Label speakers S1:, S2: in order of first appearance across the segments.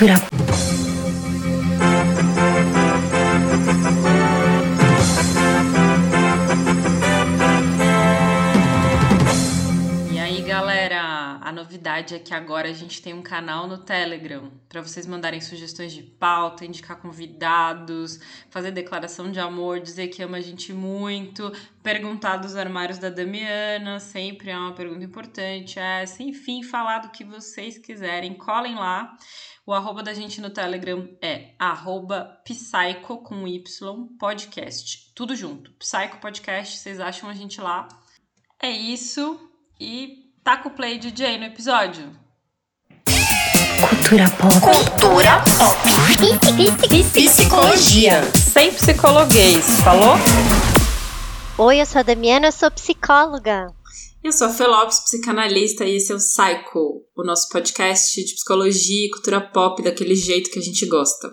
S1: Cultura.
S2: E novidade é que agora a gente tem um canal no Telegram para vocês mandarem sugestões de pauta, indicar convidados, fazer declaração de amor, dizer que ama a gente muito, perguntar dos armários da Damiana, sempre é uma pergunta importante, é, enfim, falar do que vocês quiserem, colhem lá. O arroba da gente no Telegram é arroba Psycho com Y podcast. Tudo junto. Psycho Podcast, vocês acham a gente lá. É isso. E taca o play DJ no episódio.
S1: Cultura pop.
S3: Cultura pop. Psicologia.
S2: Sem psicologuês, falou?
S4: Oi, eu sou a Damiana, eu sou psicóloga.
S2: Eu sou a Felopes, psicanalista, e esse é o Psycho, o nosso podcast de psicologia e cultura pop daquele jeito que a gente gosta.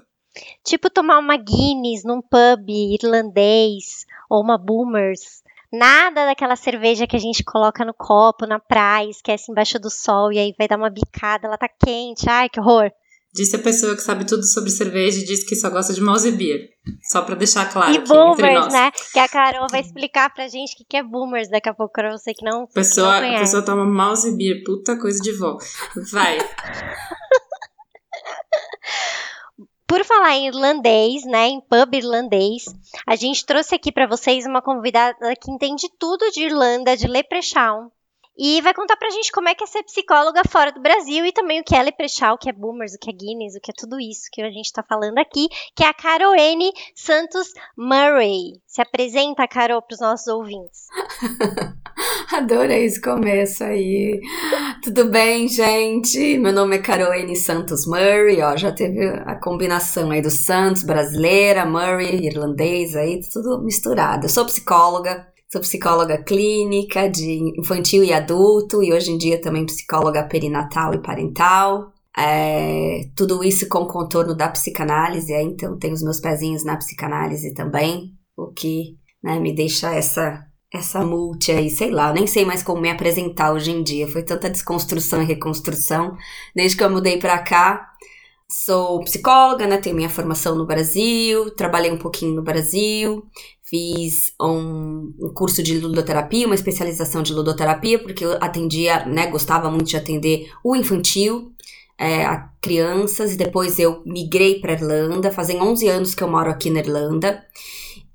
S4: Tipo tomar uma Guinness num pub irlandês ou uma Boomers. Nada daquela cerveja que a gente coloca no copo, na praia, esquece embaixo do sol e aí vai dar uma bicada, ela tá quente, ai que horror.
S2: Disse a pessoa que sabe tudo sobre cerveja e disse que só gosta de mouse beer. Só pra deixar claro
S4: e boomers,
S2: nós.
S4: né? Que a Carol vai explicar pra gente o que que é boomers daqui a pouco, pra você que não, que
S2: Pessoa,
S4: não
S2: a pessoa toma mouse beer, puta coisa de vó. Vai.
S4: Por falar em irlandês, né, em pub irlandês, a gente trouxe aqui pra vocês uma convidada que entende tudo de Irlanda, de Leprechaun. E vai contar pra gente como é que é ser psicóloga fora do Brasil e também o que é Leprechaun, o que é Boomers, o que é Guinness, o que é tudo isso que a gente tá falando aqui, que é a Caroline Santos Murray. Se apresenta, Carol, pros nossos ouvintes.
S3: Adorei esse começo aí. Tudo bem, gente? Meu nome é Caroline Santos Murray, ó, já teve a combinação aí do Santos, brasileira, Murray, irlandês aí, tudo misturado. Eu sou psicóloga, sou psicóloga clínica de infantil e adulto e hoje em dia também psicóloga perinatal e parental. É, tudo isso com contorno da psicanálise, é, então tenho os meus pezinhos na psicanálise também, o que né, me deixa essa essa multi aí, sei lá, nem sei mais como me apresentar hoje em dia. Foi tanta desconstrução e reconstrução desde que eu mudei pra cá. Sou psicóloga, né? Tenho minha formação no Brasil, trabalhei um pouquinho no Brasil, fiz um, um curso de ludoterapia, uma especialização de ludoterapia, porque eu atendia, né? Gostava muito de atender o infantil, é, a crianças, e depois eu migrei para Irlanda. Fazem 11 anos que eu moro aqui na Irlanda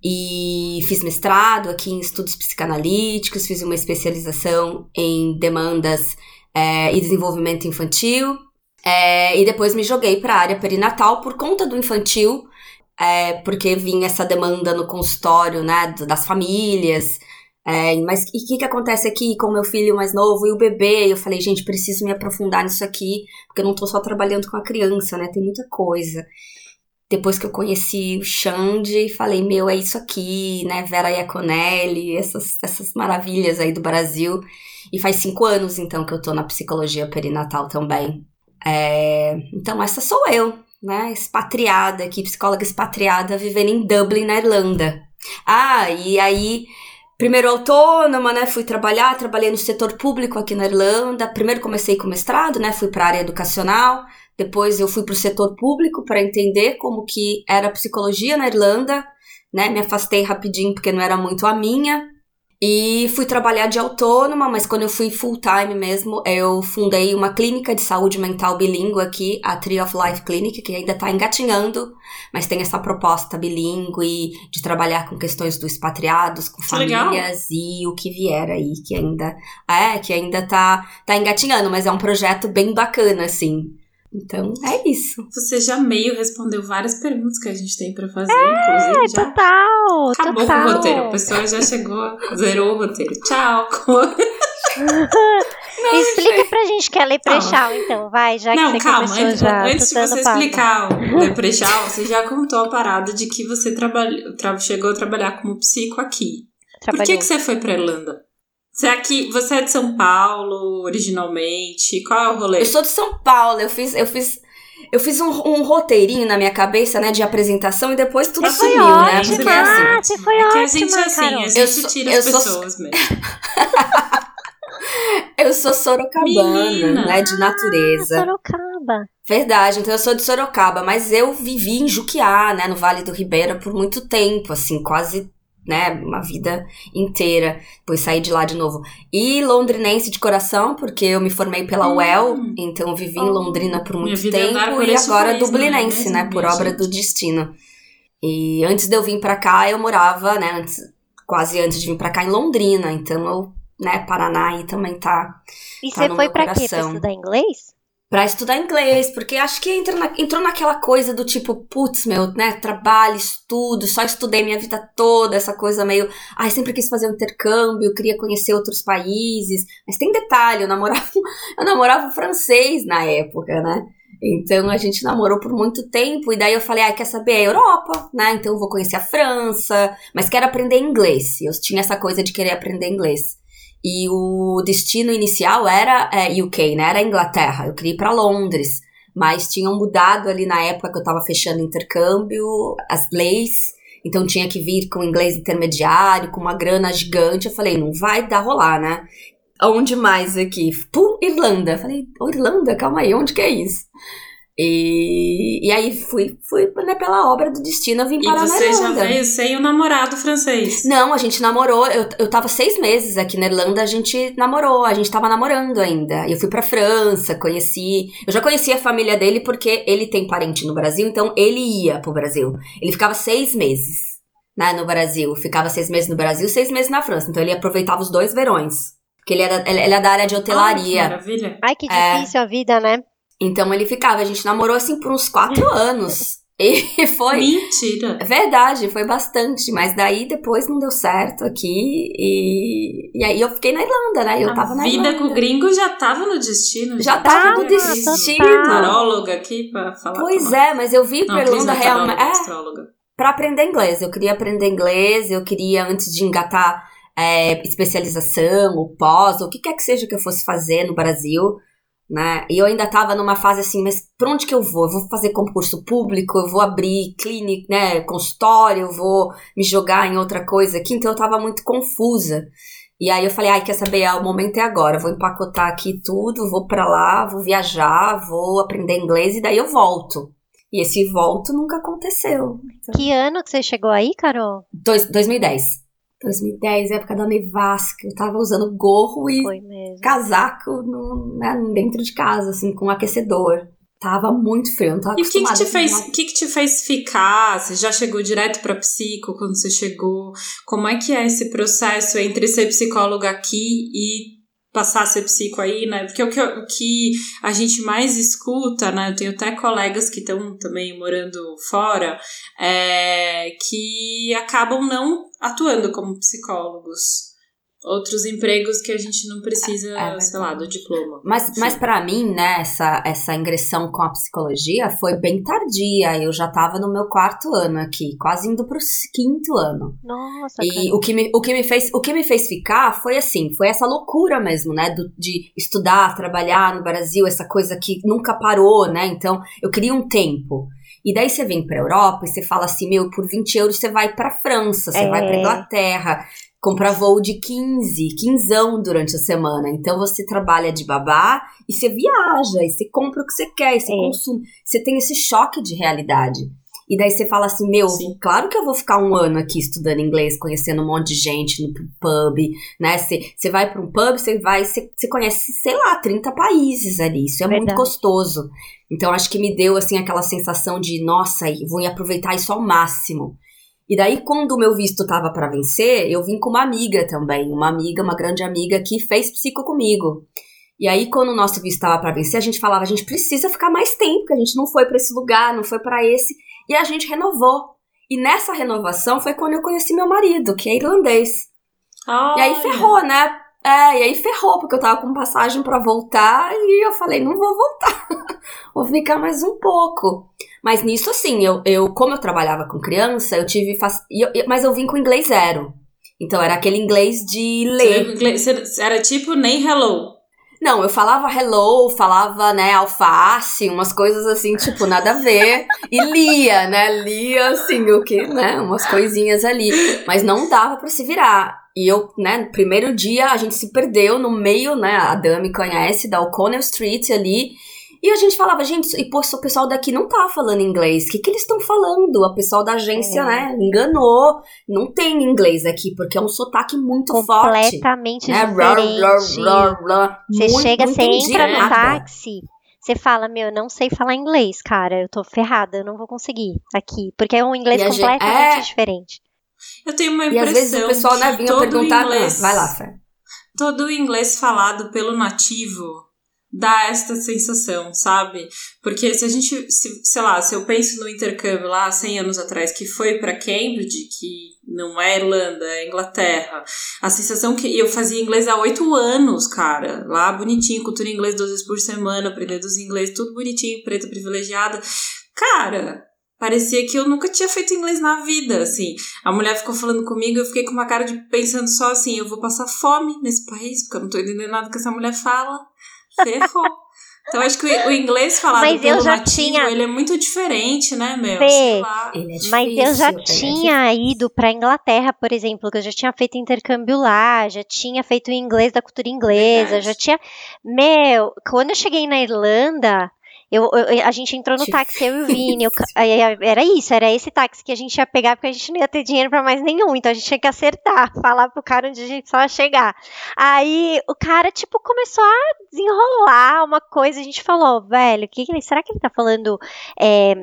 S3: e fiz mestrado aqui em estudos psicanalíticos, fiz uma especialização em demandas é, e desenvolvimento infantil, é, e depois me joguei para a área perinatal por conta do infantil, é, porque vinha essa demanda no consultório, né, das famílias. É, mas o que, que acontece aqui com o meu filho mais novo e o bebê? Eu falei, gente, preciso me aprofundar nisso aqui, porque eu não tô só trabalhando com a criança, né? Tem muita coisa depois que eu conheci o Xande, falei, meu, é isso aqui, né? Vera Iaconelli, essas, essas maravilhas aí do Brasil. E faz cinco anos, então, que eu tô na psicologia perinatal também. É, então, essa sou eu, né? Expatriada aqui, psicóloga expatriada, vivendo em Dublin, na Irlanda. Ah, e aí, primeiro autônoma, né? Fui trabalhar, trabalhei no setor público aqui na Irlanda. Primeiro comecei com mestrado, né? Fui para a área educacional. Depois eu fui para o setor público para entender como que era a psicologia na Irlanda, né? Me afastei rapidinho porque não era muito a minha. E fui trabalhar de autônoma, mas quando eu fui full time mesmo, eu fundei uma clínica de saúde mental bilíngue aqui, a Tree of Life Clinic, que ainda está engatinhando, mas tem essa proposta bilíngue de trabalhar com questões dos expatriados, com
S2: Que legal.
S3: famílias e o que vier aí, que ainda é, que ainda tá, tá engatinhando, mas é um projeto bem bacana, assim. Então, é isso.
S2: Você já meio respondeu várias perguntas que a gente tem pra fazer, inclusive. Já
S4: Total,
S2: acabou
S4: total.
S2: com o roteiro. A pessoa já chegou, zerou o roteiro. Tchau.
S4: Explica pra gente que é Leprechaun, então, vai, já que
S2: Não,
S4: você
S2: calma, antes,
S4: já.
S2: antes de você
S4: papo.
S2: explicar o Leprechaun, você já contou a parada de que você trabalhou, tra- chegou a trabalhar como psico aqui. Por que, que você foi pra Irlanda? Você é aqui, você é de São Paulo, originalmente? Qual é o rolê?
S3: Eu sou de São Paulo, eu fiz, eu fiz, eu fiz um, um roteirinho na minha cabeça, né, de apresentação e depois tudo
S4: foi
S3: sumiu, né?
S4: ótima,
S3: Porque assim,
S4: você foi
S2: é que a
S4: ótima,
S2: gente é assim,
S4: Carol.
S2: a gente
S3: Eu sou-
S2: tira as
S3: sou-
S2: pessoas mesmo.
S3: Eu sou sorocabana,
S2: Menina.
S3: né? De natureza.
S4: Sorocaba.
S3: Verdade, então eu sou de Sorocaba, mas eu vivi em Juquiá, né, no Vale do Ribeira por muito tempo, assim, quase, né, uma vida inteira. Depois saí de lá de novo. E londrinense de coração, porque eu me formei pela
S2: Hum.
S3: UEL, então eu vivi em
S2: Oh,
S3: Londrina por muito
S2: é
S3: tempo e agora
S2: país, não é
S3: dublinense, né, por
S2: minha
S3: obra
S2: gente?
S3: do destino. E antes de eu vir pra cá, eu morava, né, antes, quase antes de vir pra cá em Londrina, então eu, né, Paraná aí também tá
S4: E
S3: Tá
S4: você
S3: no
S4: foi pra quê? Pra estudar inglês?
S3: Pra estudar inglês, porque acho que entra na- entrou naquela coisa do tipo, putz, meu, né, trabalho, estudo, só estudei minha vida toda, essa coisa meio, ai, sempre quis fazer um intercâmbio, queria conhecer outros países, mas tem detalhe, eu namorava, eu namorava francês na época, né, então a gente namorou por muito tempo, e daí eu falei, ai, quer saber, é Europa, né, então eu vou conhecer a França, mas quero aprender inglês, eu tinha essa coisa de querer aprender inglês. E o destino inicial era é, UK, né? Era Inglaterra. Eu queria ir para Londres. Mas tinham mudado ali na época que eu tava fechando intercâmbio, as leis. Então tinha que vir com inglês intermediário, com uma grana gigante. Eu falei, não vai dar rolar, né? Onde mais aqui? Pum, Irlanda. Falei, "Ô, Irlanda, calma aí, onde que é isso? E, e aí fui, fui né, pela obra do destino, eu vim
S2: E
S3: parar na
S2: você já
S3: Irlanda.
S2: veio sem o namorado francês.
S3: Não, a gente namorou. Eu, eu tava seis meses aqui na Irlanda, a gente namorou, a gente tava namorando ainda. Eu fui pra França, conheci. Eu já conhecia a família dele porque ele tem parente no Brasil, então ele ia pro Brasil. Ele ficava seis meses né, no Brasil. Ficava seis meses no Brasil, seis meses na França. Então ele aproveitava os dois verões. Porque ele era, ele é da área de
S2: Ah, que
S3: hotelaria.
S2: maravilha.
S4: Ai, que
S3: É.
S4: difícil a vida, né?
S3: Então ele ficava. A gente namorou assim por uns quatro anos. E foi.
S2: Mentira.
S3: É verdade, foi bastante, mas daí depois não deu certo aqui e, e aí eu fiquei na Irlanda, né? Eu
S2: a
S3: tava na
S2: vida
S3: Irlanda.
S2: com o gringo já tava no destino.
S3: Já
S2: gente.
S3: tava no destino.
S2: isso. Taróloga aqui pra falar.
S3: Pois é, mas eu vim pra Irlanda realmente é,
S2: astróloga.
S3: pra aprender inglês. Eu queria aprender inglês, eu queria antes de engatar é, especialização, ou pós, ou o que quer que seja que eu fosse fazer no Brasil, né? E eu ainda tava numa fase assim, mas pra onde que eu vou? Eu vou fazer concurso público, eu vou abrir clínica, né, consultório, eu vou me jogar em outra coisa aqui, então eu tava muito confusa. E aí eu falei, ai, quer saber? Ah, o momento é agora, eu vou empacotar aqui tudo, vou pra lá, vou viajar, vou aprender inglês e daí eu volto. E esse volto nunca aconteceu. Então,
S4: Que ano que você chegou aí, Carol?
S3: dois, 2010. 2010, época da nevasca, eu tava usando gorro e casaco no, né, dentro de casa, assim, com aquecedor. Tava muito frio, não tava
S2: E o que, que te fez, o que, que te fez ficar? Você já chegou direto pra psico quando você chegou? Como é que é esse processo entre ser psicóloga aqui e passar a ser psico aí, né? Porque o que, o que a gente mais escuta, né? Eu tenho até colegas que estão também morando fora, é, que acabam não atuando como psicólogos. Outros empregos que a gente não precisa,
S3: É
S2: sei lá, do diploma.
S3: Mas,
S2: Enfim.
S3: mas para mim, né, essa, essa ingressão com a psicologia foi bem tardia. Eu já tava no meu quarto ano aqui, quase indo pro quinto ano.
S4: Nossa,
S3: E o que, me, o, que me fez, o que me fez ficar foi assim, foi essa loucura mesmo, né? do- de estudar, trabalhar no Brasil, essa coisa que nunca parou, né? Então, eu queria um tempo. E daí você vem pra Europa e você fala assim, meu, por 20 euros você vai pra França, você
S4: É.
S3: vai pra Inglaterra, compra voo de 15, quinzão durante a semana. Então você trabalha de babá e você viaja, e você compra o que você quer, e você
S4: É.
S3: consome. Você tem esse choque de realidade. E daí você fala assim, meu,
S2: Sim.
S3: claro que eu vou ficar um ano aqui estudando inglês, conhecendo um monte de gente no pub, né? Você você vai para um pub, você vai, você você conhece, sei lá, 30 países ali. Isso é muito
S4: Verdade.
S3: gostoso. Então acho que me deu assim aquela sensação de, nossa, vou aproveitar isso ao máximo. E daí quando o meu visto tava para vencer, eu vim com uma amiga também, uma amiga, uma grande amiga que fez psico comigo. E aí, quando o nosso visto estava para vencer, a gente falava: a gente precisa ficar mais tempo, porque a gente não foi para esse lugar, não foi para esse. E a gente renovou. E nessa renovação foi quando eu conheci meu marido, que é irlandês. E aí ferrou, né? É, e aí ferrou, porque eu tava com passagem pra voltar e eu falei, não vou voltar. vou ficar mais um pouco. Mas nisso, assim, eu, eu como eu trabalhava com criança, eu tive. fac- eu- eu- mas eu vim com inglês zero. Então era aquele inglês de ler.
S2: Era tipo nem hello.
S3: Não, eu falava hello, falava, né, alface, umas coisas assim, tipo, nada a ver. E lia, né? Lia, assim, o que, né? Umas coisinhas ali. Mas não dava pra se virar. E eu, né, no primeiro dia a gente se perdeu no meio, né? A Dami conhece, da O'Connell Street ali. E a gente falava, gente, e pô, o pessoal daqui não tá falando inglês. O que, que eles estão falando? O pessoal da agência, é. né, enganou. Não tem inglês aqui, porque é um sotaque muito
S4: forte.
S3: Completamente
S4: né? diferente. Você chega, você entra no táxi, você fala, meu, eu não sei falar inglês, cara. Eu tô ferrada, eu não vou conseguir aqui. Porque é um inglês completamente gente, é... diferente.
S2: Eu tenho uma impressão. E às vezes o pessoal né, vinha perguntar. Inglês,
S3: vai lá, Fé.
S2: Todo o inglês falado pelo nativo dá esta sensação, sabe? Porque se a gente, se, sei lá, se eu penso no intercâmbio lá 100 anos atrás que foi para Cambridge, que não é Irlanda, é Inglaterra, a sensação que eu fazia inglês há oito anos, cara, lá bonitinho, cultura inglês duas vezes por semana, aprender dos inglês, tudo bonitinho, preta privilegiada, cara. Parecia que eu nunca tinha feito inglês na vida, assim. A mulher ficou falando comigo, eu fiquei com uma cara de pensando só assim, eu vou passar fome nesse país, porque eu não tô entendendo nada que essa mulher fala. Ferrou. Então acho que o inglês falado mas pelo eu já nativo, tinha... ele é muito diferente, né, meu?
S4: Fê, é difícil, mas eu já é tinha ido para Inglaterra, por exemplo, que eu já tinha feito intercâmbio lá, já tinha feito o inglês da cultura inglesa, Verdade. já tinha, meu, quando eu cheguei na Irlanda, eu, eu, a gente entrou no táxi, eu e o Vini. Eu, era isso, era esse táxi que a gente ia pegar, porque a gente não ia ter dinheiro para mais nenhum. Então a gente tinha que acertar, falar pro cara onde a gente só chegar. Aí o cara, tipo, começou a desenrolar uma coisa. A gente falou, velho, que, será que ele tá falando é,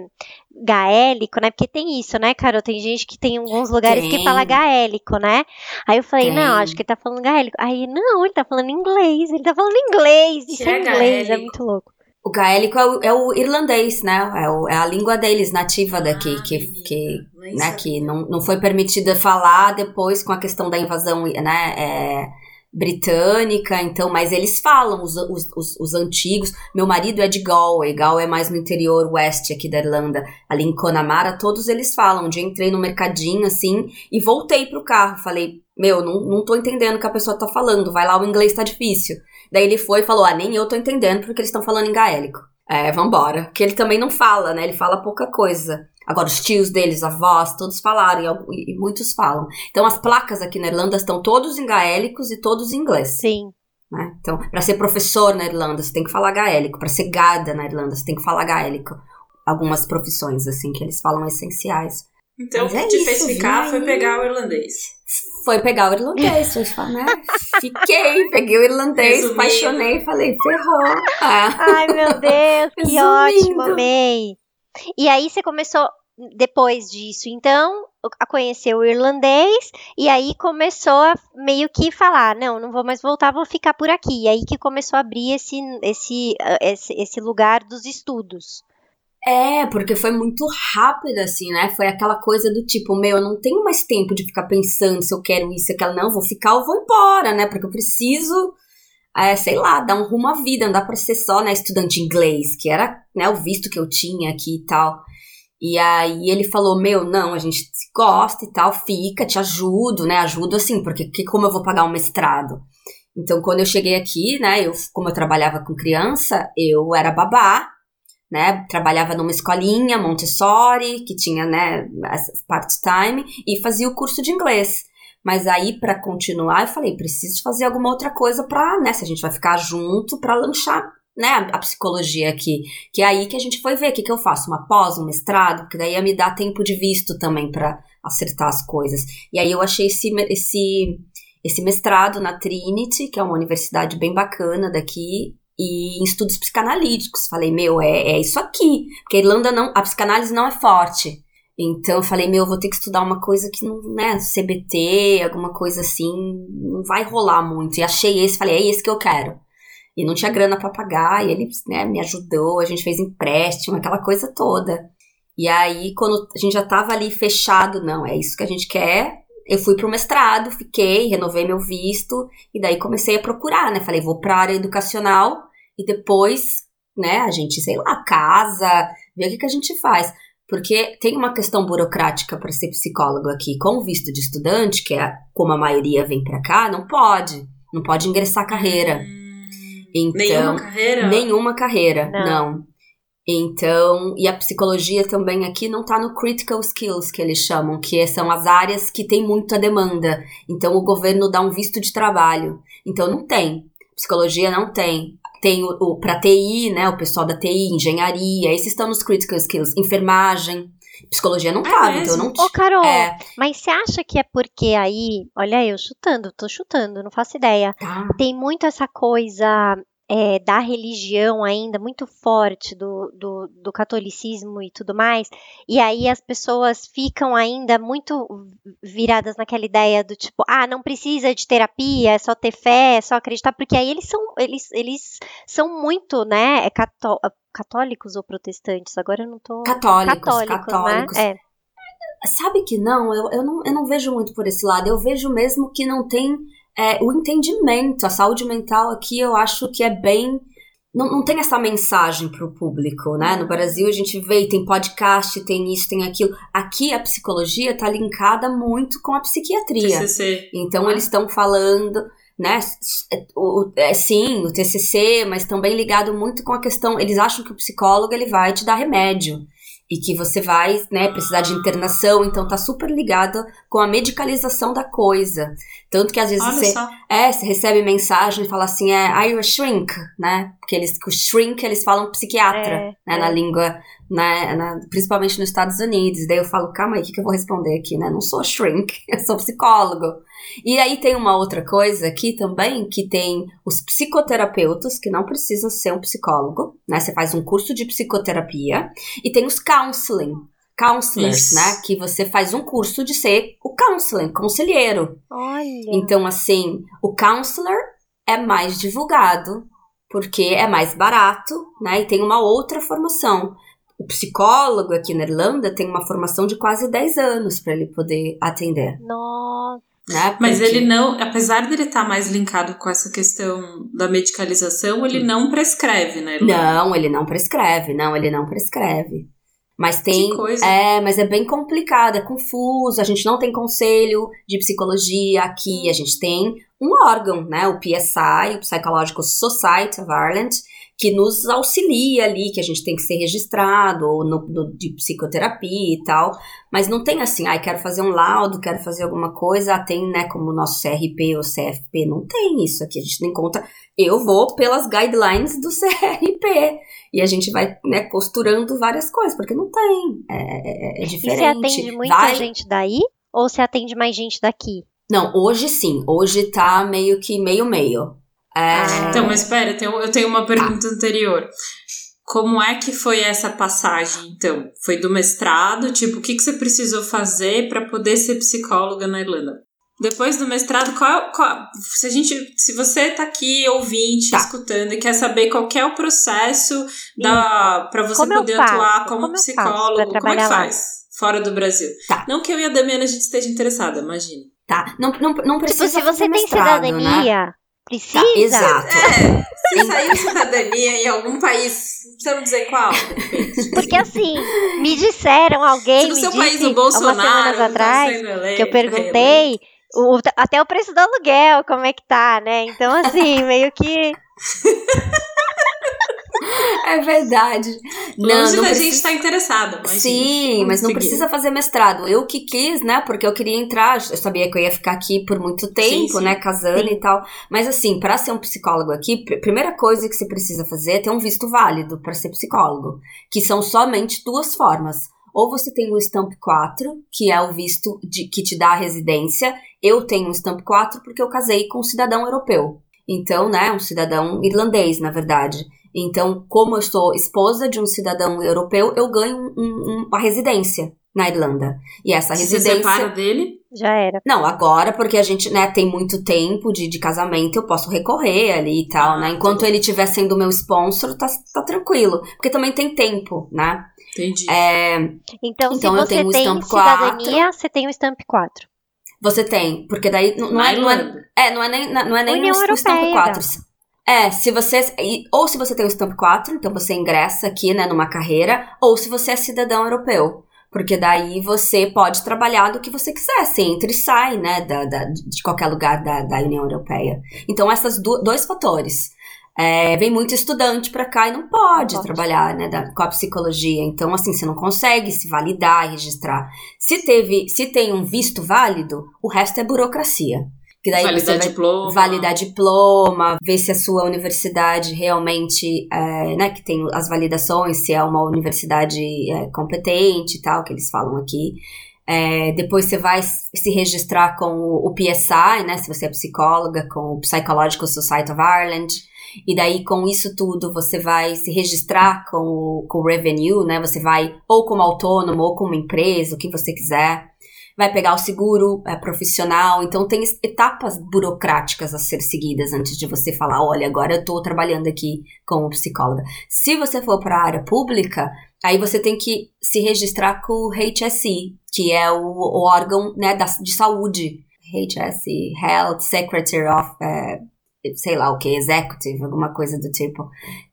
S4: gaélico, né? Porque tem isso, né, Carol? Tem gente que tem alguns lugares tem. que fala gaélico, né? Aí eu falei, tem. não, acho que ele tá falando gaélico. Aí, não, ele tá falando inglês, ele tá falando inglês. Isso é, é inglês, gaélico. é muito louco.
S3: O gaélico é o, é o irlandês, né? É, o, é, a língua deles, nativa daqui, ah, que, que, né, que não, não foi permitida falar depois com a questão da invasão né, é, britânica, então, mas eles falam, os, os, os, os, antigos. Meu marido é de Galway, Galway é mais no interior oeste aqui da Irlanda, ali em Connemara, todos eles falam. Um dia entrei no mercadinho, assim, e voltei pro carro, falei, meu, não, não tô entendendo o que a pessoa tá falando, vai lá, o inglês tá difícil. Daí ele foi e falou: Ah, nem eu tô entendendo porque eles estão falando em gaélico. É, vambora. Que ele também não fala, né? Ele fala pouca coisa. Agora, os tios deles, avós, todos falaram e, e muitos falam. Então, as placas aqui na Irlanda estão todos em gaélicos e todos em inglês.
S4: Sim.
S3: Né? Então, para ser professor na Irlanda, você tem que falar gaélico. Para ser gada na Irlanda, você tem que falar gaélico. Algumas profissões, assim, que eles falam essenciais.
S2: Então, o que é te fez ficar foi pegar o irlandês.
S3: Foi pegar o irlandês, foi falar, né? Fiquei, peguei o irlandês, Resumindo. apaixonei, falei, ferrou.
S4: Ah. Ai, meu Deus, que ótimo, amei. E aí você começou, depois disso, então, a conhecer o irlandês, e aí começou a meio que falar, não, não vou mais voltar, vou ficar por aqui. E aí que começou a abrir esse, esse, esse, esse lugar dos estudos.
S3: É, porque foi muito rápido, assim, né? Foi aquela coisa do tipo, meu, eu não tenho mais tempo de ficar pensando se eu quero isso, aquela. Não, vou ficar ou vou embora, né? Porque eu preciso, é, sei lá, dar um rumo à vida, não dá pra ser só, né, estudante inglês, que era, né, o visto que eu tinha aqui e tal. E aí ele falou, meu, não, a gente se gosta e tal, fica, te ajudo, né? Ajudo assim, porque que, como eu vou pagar um mestrado? Então, quando eu cheguei aqui, né, eu, como eu trabalhava com criança, eu era babá, né? Trabalhava numa escolinha Montessori, que tinha, né, part-time, e fazia o curso de inglês. Mas aí, para continuar, eu falei, preciso fazer alguma outra coisa para, né, se a gente vai ficar junto, para lanchar, né, a psicologia aqui. Que é aí que a gente foi ver o que, que eu faço, uma pós, um mestrado, porque daí ia me dar tempo de visto também para acertar as coisas. E aí eu achei esse, esse, esse mestrado na Trinity, que é uma universidade bem bacana daqui, e em estudos psicanalíticos. Falei, meu, é, é isso aqui. Porque a Irlanda não, a psicanálise não é forte. Então eu falei, meu, eu vou ter que estudar uma coisa que não, né, CBT, alguma coisa assim, não vai rolar muito. E achei esse, falei, é esse que eu quero. E não tinha grana para pagar, e ele, né, me ajudou, a gente fez empréstimo, aquela coisa toda. E aí, quando a gente já tava ali fechado, não, é isso que a gente quer, eu fui pro mestrado, fiquei, renovei meu visto, e daí comecei a procurar, né? Falei, vou pra área educacional, e depois, né, a gente, sei lá, casa, vê o que, que a gente faz. Porque tem uma questão burocrática para ser psicólogo aqui. Com o visto de estudante, que é como a maioria vem para cá, não pode. Não pode ingressar carreira.
S2: Hum, então, nenhuma carreira?
S3: Nenhuma carreira, não. não. Então, e a psicologia também aqui não está no critical skills que eles chamam, que são as áreas que tem muita demanda. Então, o governo dá um visto de trabalho. Então, não tem. Psicologia não tem. Tem o, o para TI, né? O pessoal da TI, engenharia, esses estão nos critical skills. Enfermagem. Psicologia não tá, então não
S4: Ô, Carol, é... mas você acha que é porque aí, olha eu chutando, tô chutando, não faço ideia.
S3: Tá.
S4: Tem muito essa coisa é, da religião ainda muito forte, do, do, do, catolicismo e tudo mais, e aí as pessoas ficam ainda muito viradas naquela ideia do tipo, ah, não precisa de terapia, é só ter fé, é só acreditar, porque aí eles são, eles, eles são muito, né, é cató católicos ou protestantes, agora eu não tô...
S3: Católicos, católicos, católicos. Né? É. Sabe que não eu, eu não, eu não vejo muito por esse lado, eu vejo mesmo que não tem é, o entendimento, a saúde mental aqui eu acho que é bem. Não, não tem essa mensagem para o público, né? No Brasil a gente vê, tem podcast, tem isso, tem aquilo. Aqui a psicologia está linkada muito com a psiquiatria.
S2: TCC.
S3: Então eles estão falando, né? O, é, sim, o TCC, mas também ligado muito com a questão. Eles acham que o psicólogo ele vai te dar remédio e que você vai, né, precisar de internação, então tá super ligada com a medicalização da coisa. Tanto que às vezes você, é, você recebe mensagem e fala assim, é, are you a shrink, né? Porque eles, o shrink eles falam psiquiatra, é, né, é. na língua, né, na, principalmente nos Estados Unidos. Daí eu falo, calma aí, o que, que eu vou responder aqui, né? Não sou shrink, eu sou psicólogo. E aí tem uma outra coisa aqui também, que tem os psicoterapeutas, que não precisa ser um psicólogo, né? Você faz um curso de psicoterapia, e tem os counseling, counselors, Isso. né? Que você faz um curso de ser o counseling, conselheiro.
S4: Olha.
S3: Então, assim, o counselor é mais divulgado, porque é mais barato, né? E tem uma outra formação. O psicólogo aqui na Irlanda tem uma formação de quase 10 anos para ele poder atender.
S4: Nossa.
S3: Né?
S2: Mas ele não, apesar dele estar tá mais linkado com essa questão da medicalização, ele não prescreve, né?
S3: Não, ele não prescreve, não, ele não prescreve. Mas tem. É, mas é bem complicado, é confuso. A gente não tem conselho de psicologia aqui. A gente tem um órgão, né? O PSI, o Psychological Society of Ireland, que nos auxilia ali, que a gente tem que ser registrado, ou no, no, de psicoterapia e tal, mas não tem assim, ai, ah, quero fazer um laudo, quero fazer alguma coisa, tem, né, como o nosso CRP ou CFP, não tem isso aqui, a gente não encontra, eu vou pelas guidelines do CRP, e a gente vai, né, costurando várias coisas, porque não tem, é, é, é diferente.
S4: E você atende muita vai... gente daí, ou você atende mais gente daqui?
S3: Não, hoje sim, hoje tá meio que meio-meio,
S2: é... Então, mas espera, eu tenho uma pergunta ah. anterior. Como é que foi essa passagem, então? Foi do mestrado? Tipo, o que, que você precisou fazer para poder ser psicóloga na Irlanda? Depois do mestrado, qual, qual, se a gente, se você tá aqui ouvinte, tá. escutando e quer saber qual é o processo da para você como poder atuar como, como psicólogo, como é que faz fora do Brasil?
S3: Tá.
S2: Não que eu e a Damiana a gente esteja interessada, imagina.
S3: Tá, não, não, não precisa
S4: tipo, se você tem cidadania,
S3: né?
S4: Precisa? Tá,
S3: exato.
S2: É, se sair cidadania em algum país, precisamos dizer qual.
S4: Porque assim, me disseram, alguém se no me seu disse país, o Bolsonaro, umas semanas tá atrás, tá que eu perguntei o, até o preço do aluguel, como é que tá, né? Então assim, meio que...
S3: É verdade.
S2: Não, Longe não da precisa... gente estar tá interessada.
S3: Sim, mas não precisa fazer mestrado. Eu que quis, né? Porque eu queria entrar, eu sabia que eu ia ficar aqui por muito tempo, sim, sim. né? Casando sim. e tal. Mas assim, para ser um psicólogo aqui, primeira coisa que você precisa fazer é ter um visto válido para ser psicólogo. Que são somente duas formas. Ou você tem o Stamp 4, que é o visto de, que te dá a residência. Eu tenho o Stamp 4 porque eu casei com um cidadão europeu. Então, né, um cidadão irlandês, na verdade. Então, como eu sou esposa de um cidadão europeu, eu ganho um, um, uma residência na Irlanda. E essa
S2: Você
S3: residência.
S2: Você separa dele?
S4: Já era.
S3: Não, agora, porque a gente, né, tem muito tempo de, de casamento, eu posso recorrer ali e tal, né? Enquanto ele estiver sendo meu sponsor, tá, tá tranquilo. Porque também tem tempo, né?
S2: Entendi.
S3: É,
S4: então, então se você tem cidadania, 4. você tem o Stamp 4.
S3: Você tem, porque daí não, não é, não é, é, não é nem, não é nem
S4: União
S3: o, o Stamp 4. É, se você. Ou se você tem o Stamp 4, então você ingressa aqui, né, numa carreira, ou se você é cidadão europeu. Porque daí você pode trabalhar do que você quiser, você entra e sai, né, da, da de qualquer lugar da, da União Europeia. Então, esses do, dois fatores. é, vem muito estudante para cá e não pode, pode. trabalhar né, da, com a psicologia. Então, assim, você não consegue se validar e registrar. Se teve, se tem um visto válido, o resto é burocracia.
S2: Que daí validar você vai diploma.
S3: validar diploma, ver se a sua universidade realmente, é, né, que tem as validações, se é uma universidade é, competente e tal, que eles falam aqui. É, depois você vai se registrar com o, o PSI, né, se você é psicóloga, com o Psychological Society of Ireland. E daí, com isso tudo, você vai se registrar com o, com o revenue, né? Você vai ou como autônomo ou como empresa, o que você quiser. Vai pegar o seguro é, profissional. Então, tem etapas burocráticas a ser seguidas antes de você falar: olha, agora eu estou trabalhando aqui como psicóloga. Se você for para a área pública, aí você tem que se registrar com o HSE, que é o, o órgão né, da, de saúde. HSE, Health Secretary of. É, sei lá o que, executive, alguma coisa do tipo,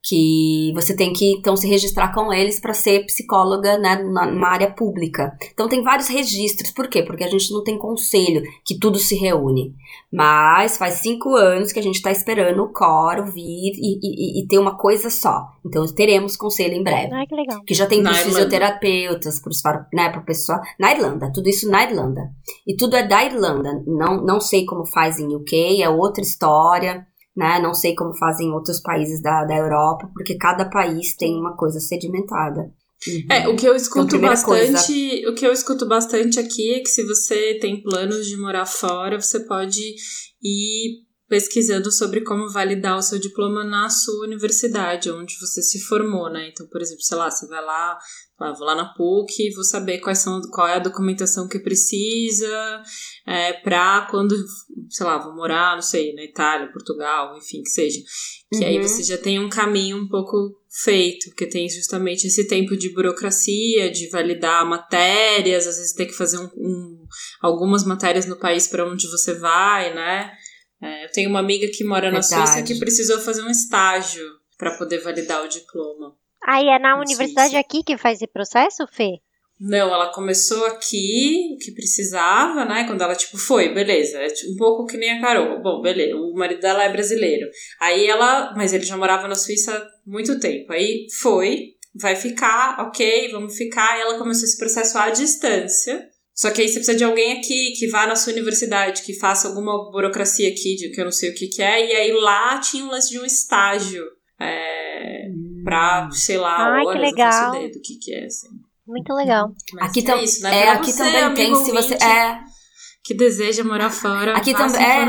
S3: que você tem que então se registrar com eles para ser psicóloga né, numa área pública. Então tem vários registros, por quê? Porque a gente não tem conselho que tudo se reúne. Mas faz cinco anos que a gente está esperando o coro vir e, e, e, ter uma coisa só. Então teremos conselho em breve.
S4: Ai, que legal.
S3: Que já tem para fisioterapeutas, para né, o pessoal. Na Irlanda, tudo isso na Irlanda. E tudo é da Irlanda. Não, não sei como faz em UK, é outra história né? Não sei como fazem outros países da, da Europa, porque cada país tem uma coisa sedimentada.
S2: Uhum. É, o que eu escuto então, bastante, coisa... o que eu escuto bastante aqui é que se você tem planos de morar fora, você pode ir pesquisando sobre como validar o seu diploma na sua universidade, onde você se formou, né? Então, por exemplo, sei lá, você vai lá, ah, vou lá na PUC, vou saber quais são, qual é a documentação que precisa é, para quando, sei lá, vou morar, não sei, na Itália, Portugal, enfim, que seja. Que uhum. aí você já tem um caminho um pouco feito, porque tem justamente esse tempo de burocracia, de validar matérias, às vezes tem que fazer um, um algumas matérias no país para onde você vai, né? É, eu tenho uma amiga que mora Verdade. na Suíça que precisou fazer um estágio para poder validar o diploma.
S4: Aí é na universidade aqui que faz esse processo, Fê?
S2: Não, ela começou aqui, o que precisava, né? Quando ela, tipo, foi, beleza. É tipo, um pouco que nem a Carol. Bom, beleza. O marido dela é brasileiro. Aí ela. Mas ele já morava na Suíça há muito tempo. Aí foi, vai ficar, ok, vamos ficar. E ela começou esse processo à distância. Só que aí você precisa de alguém aqui que vá na sua universidade, que faça alguma burocracia aqui, de que eu não sei o que, que é. E aí lá tinha um lance de um estágio. É, pra, sei lá,
S4: Ai,
S2: horas,
S4: que legal.
S2: ideia do que, que é, assim.
S4: Muito legal.
S3: Mas aqui, é isso, né? é, aqui você, também tem, se você. É...
S2: Que deseja morar fora,
S3: aqui também é...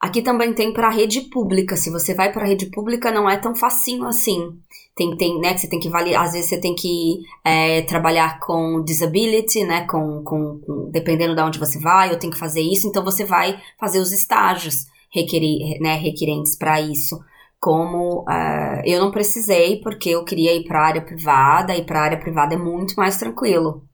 S3: Aqui também tem para rede pública. Se você vai para rede pública, não é tão facinho assim. Tem, tem, né, que você tem que valer, às vezes você tem que é, trabalhar com disability, né, com, com, com, dependendo de onde você vai, eu tenho que fazer isso, então você vai fazer os estágios requerir, né, requerentes para isso como uh, eu não precisei porque eu queria ir para a área privada e para a área privada é muito mais tranquilo.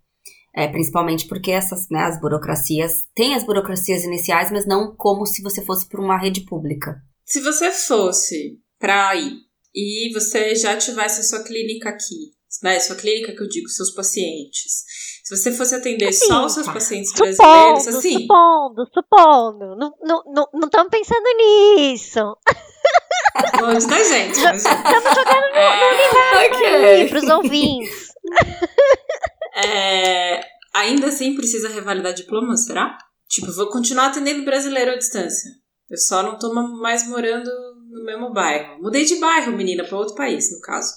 S3: É, principalmente porque essas, né, as burocracias, tem as burocracias iniciais, mas não como se você fosse para uma rede pública.
S2: Se você fosse para ir e você já tivesse a sua clínica aqui, né, sua clínica que eu digo, seus pacientes, se você fosse atender assim, só os seus pacientes supondo, brasileiros, assim...
S4: Supondo, supondo, não estamos não, não, não pensando nisso.
S2: Longe da gente. Estamos
S4: jogando no, é... no universo okay. pros ouvintes.
S2: É... Ainda assim precisa revalidar diploma, será? Tipo, vou continuar atendendo brasileiro à distância. Eu só não tô mais morando no mesmo bairro. Mudei de bairro, menina, para outro país, no caso.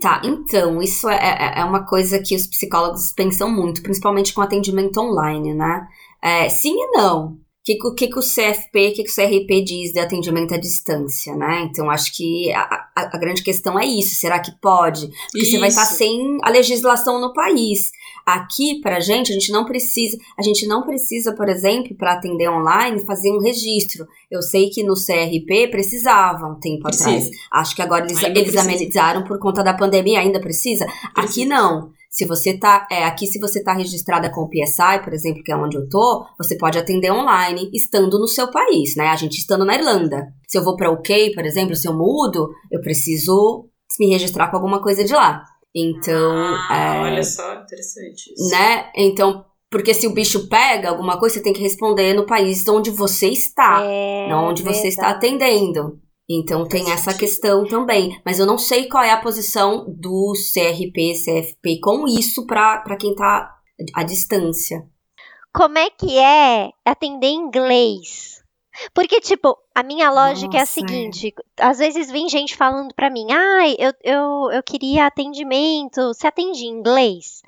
S3: Tá, então, isso é, é, é uma coisa que os psicólogos pensam muito, principalmente com atendimento online, né? É, sim e não que, que, que o CFP, o que, que o CRP diz de atendimento à distância, né? Então, acho que a, a, a grande questão é isso. Será que pode? Porque isso. você vai estar sem a legislação no país. Aqui, pra gente, a gente não precisa, a gente não precisa, por exemplo, para atender online, fazer um registro. Eu sei que no CRP precisava um tempo precisa. atrás. Acho que agora eles, eles amenizaram por conta da pandemia, ainda precisa. precisa. Aqui não. Se você tá, é, aqui se você tá registrada com o PSI, por exemplo, que é onde eu tô, você pode atender online estando no seu país, né? A gente estando na Irlanda. Se eu vou para UK, por exemplo, se eu mudo, eu preciso me registrar com alguma coisa de lá. Então,
S2: ah, é, olha só, interessante isso.
S3: Né? Então, porque se o bicho pega alguma coisa, você tem que responder no país onde você está, é, não onde verdade. você está atendendo. Então tem essa questão também. Mas eu não sei qual é a posição do CRP, CFP com isso para quem está à distância.
S4: Como é que é atender inglês? Porque, tipo, a minha lógica Nossa, é a seguinte: é. às vezes vem gente falando pra mim, ah, eu, eu, eu queria atendimento, você atende em inglês?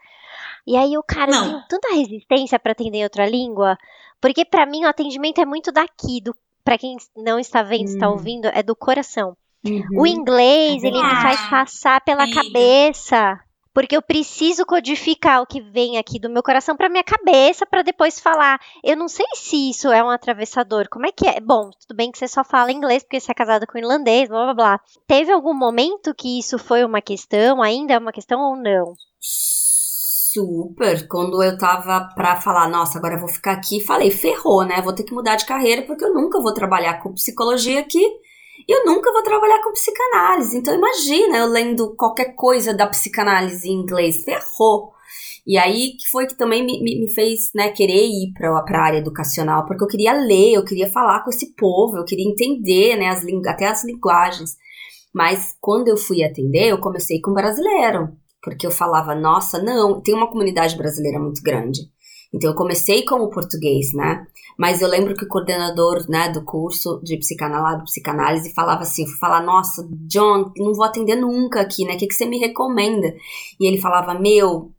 S4: E aí o cara tem tanta resistência para atender outra língua, porque para mim o atendimento é muito daqui, do para quem não está vendo, hum. está ouvindo, é do coração. Uhum. O inglês, ele me faz passar pela cabeça porque eu preciso codificar o que vem aqui do meu coração para minha cabeça para depois falar. Eu não sei se isso é um atravessador. Como é que é? Bom, tudo bem que você só fala inglês porque você é casada com irlandês, blá blá blá. Teve algum momento que isso foi uma questão? Ainda é uma questão ou não?
S3: Super. Quando eu tava pra falar, nossa, agora eu vou ficar aqui, falei, ferrou, né? Vou ter que mudar de carreira porque eu nunca vou trabalhar com psicologia aqui eu nunca vou trabalhar com psicanálise. Então imagina eu lendo qualquer coisa da psicanálise em inglês, ferrou. E aí que foi que também me, me, me fez né, querer ir para a área educacional, porque eu queria ler, eu queria falar com esse povo, eu queria entender né, as, até as linguagens. Mas quando eu fui atender, eu comecei com brasileiro, porque eu falava, nossa, não, tem uma comunidade brasileira muito grande. Então eu comecei com o português, né? Mas eu lembro que o coordenador, né, do curso de psicanálise, psicanálise falava assim, falar, nossa, John, não vou atender nunca aqui, né? O que, que você me recomenda? E ele falava, meu,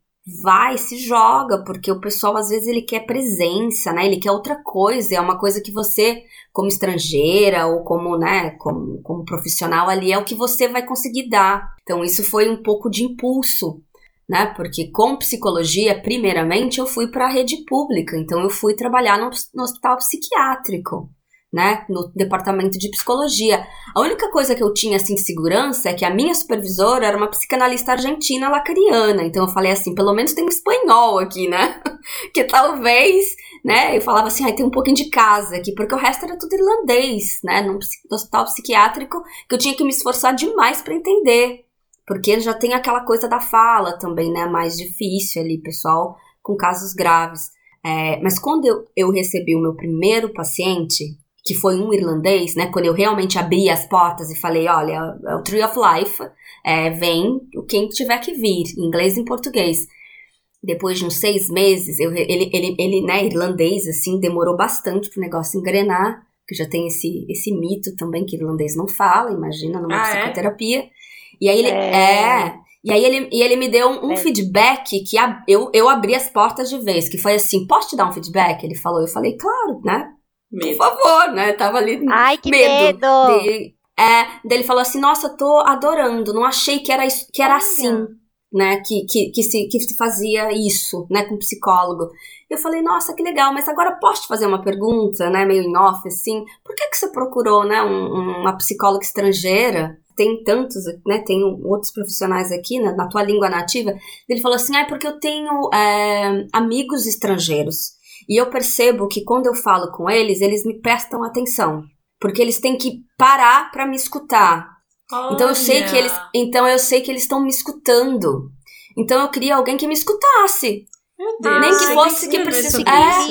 S3: vai, se joga, porque o pessoal às vezes ele quer presença, né? Ele quer outra coisa, é uma coisa que você, como estrangeira ou como, né, como, como profissional ali, é o que você vai conseguir dar. Então isso foi um pouco de impulso né? Porque com psicologia, primeiramente, eu fui para a rede pública, então eu fui trabalhar no, no, hospital psiquiátrico, né? No departamento de psicologia. A única coisa que eu tinha assim de segurança é que a minha supervisora era uma psicanalista argentina lacariana, então eu falei assim, pelo menos tem um espanhol aqui, né? que talvez, né? Eu falava assim, ah, tem um pouquinho de casa aqui, porque o resto era tudo irlandês, né? No hospital psiquiátrico que eu tinha que me esforçar demais para entender. Porque já tem aquela coisa da fala também, né? Mais difícil ali, pessoal com casos graves. É, mas quando eu, eu recebi o meu primeiro paciente, que foi um irlandês, né? Quando eu realmente abri as portas e falei, olha, é o Tree of Life, é, vem quem tiver que vir, em inglês e em português. Depois de uns seis meses, eu, ele, ele, ele, né, irlandês, assim, demorou bastante pro negócio engrenar, que já tem esse, esse mito também que irlandês não fala, imagina, numa ah, é? psicoterapia. É? E aí ele. É. é e aí ele, e ele me deu um, um é. feedback que a, eu, eu abri as portas de vez, que foi assim, posso te dar um feedback? Ele falou, eu falei, claro, né? Medo. Por favor, né? Tava ali.
S4: Ai, que medo! medo.
S3: De, é, daí ele falou assim, nossa, tô adorando, não achei que era, que era assim, né? Que, que, que, se, que se fazia isso, né? Com psicólogo. Eu falei, nossa, que legal, mas agora posso te fazer uma pergunta, né? Meio em off, assim. Por que, que você procurou, né? Um, uma psicóloga estrangeira? tem tantos, né, tem outros profissionais aqui na, na tua língua nativa, ele falou assim, ah, é porque eu tenho é, amigos estrangeiros e eu percebo que quando eu falo com eles, eles me prestam atenção, porque eles têm que parar para me escutar. Olha. Então eu sei que eles, então eu sei que eles estão me escutando. Então eu queria alguém que me escutasse.
S2: Meu Deus, nem que fosse que precisa, é,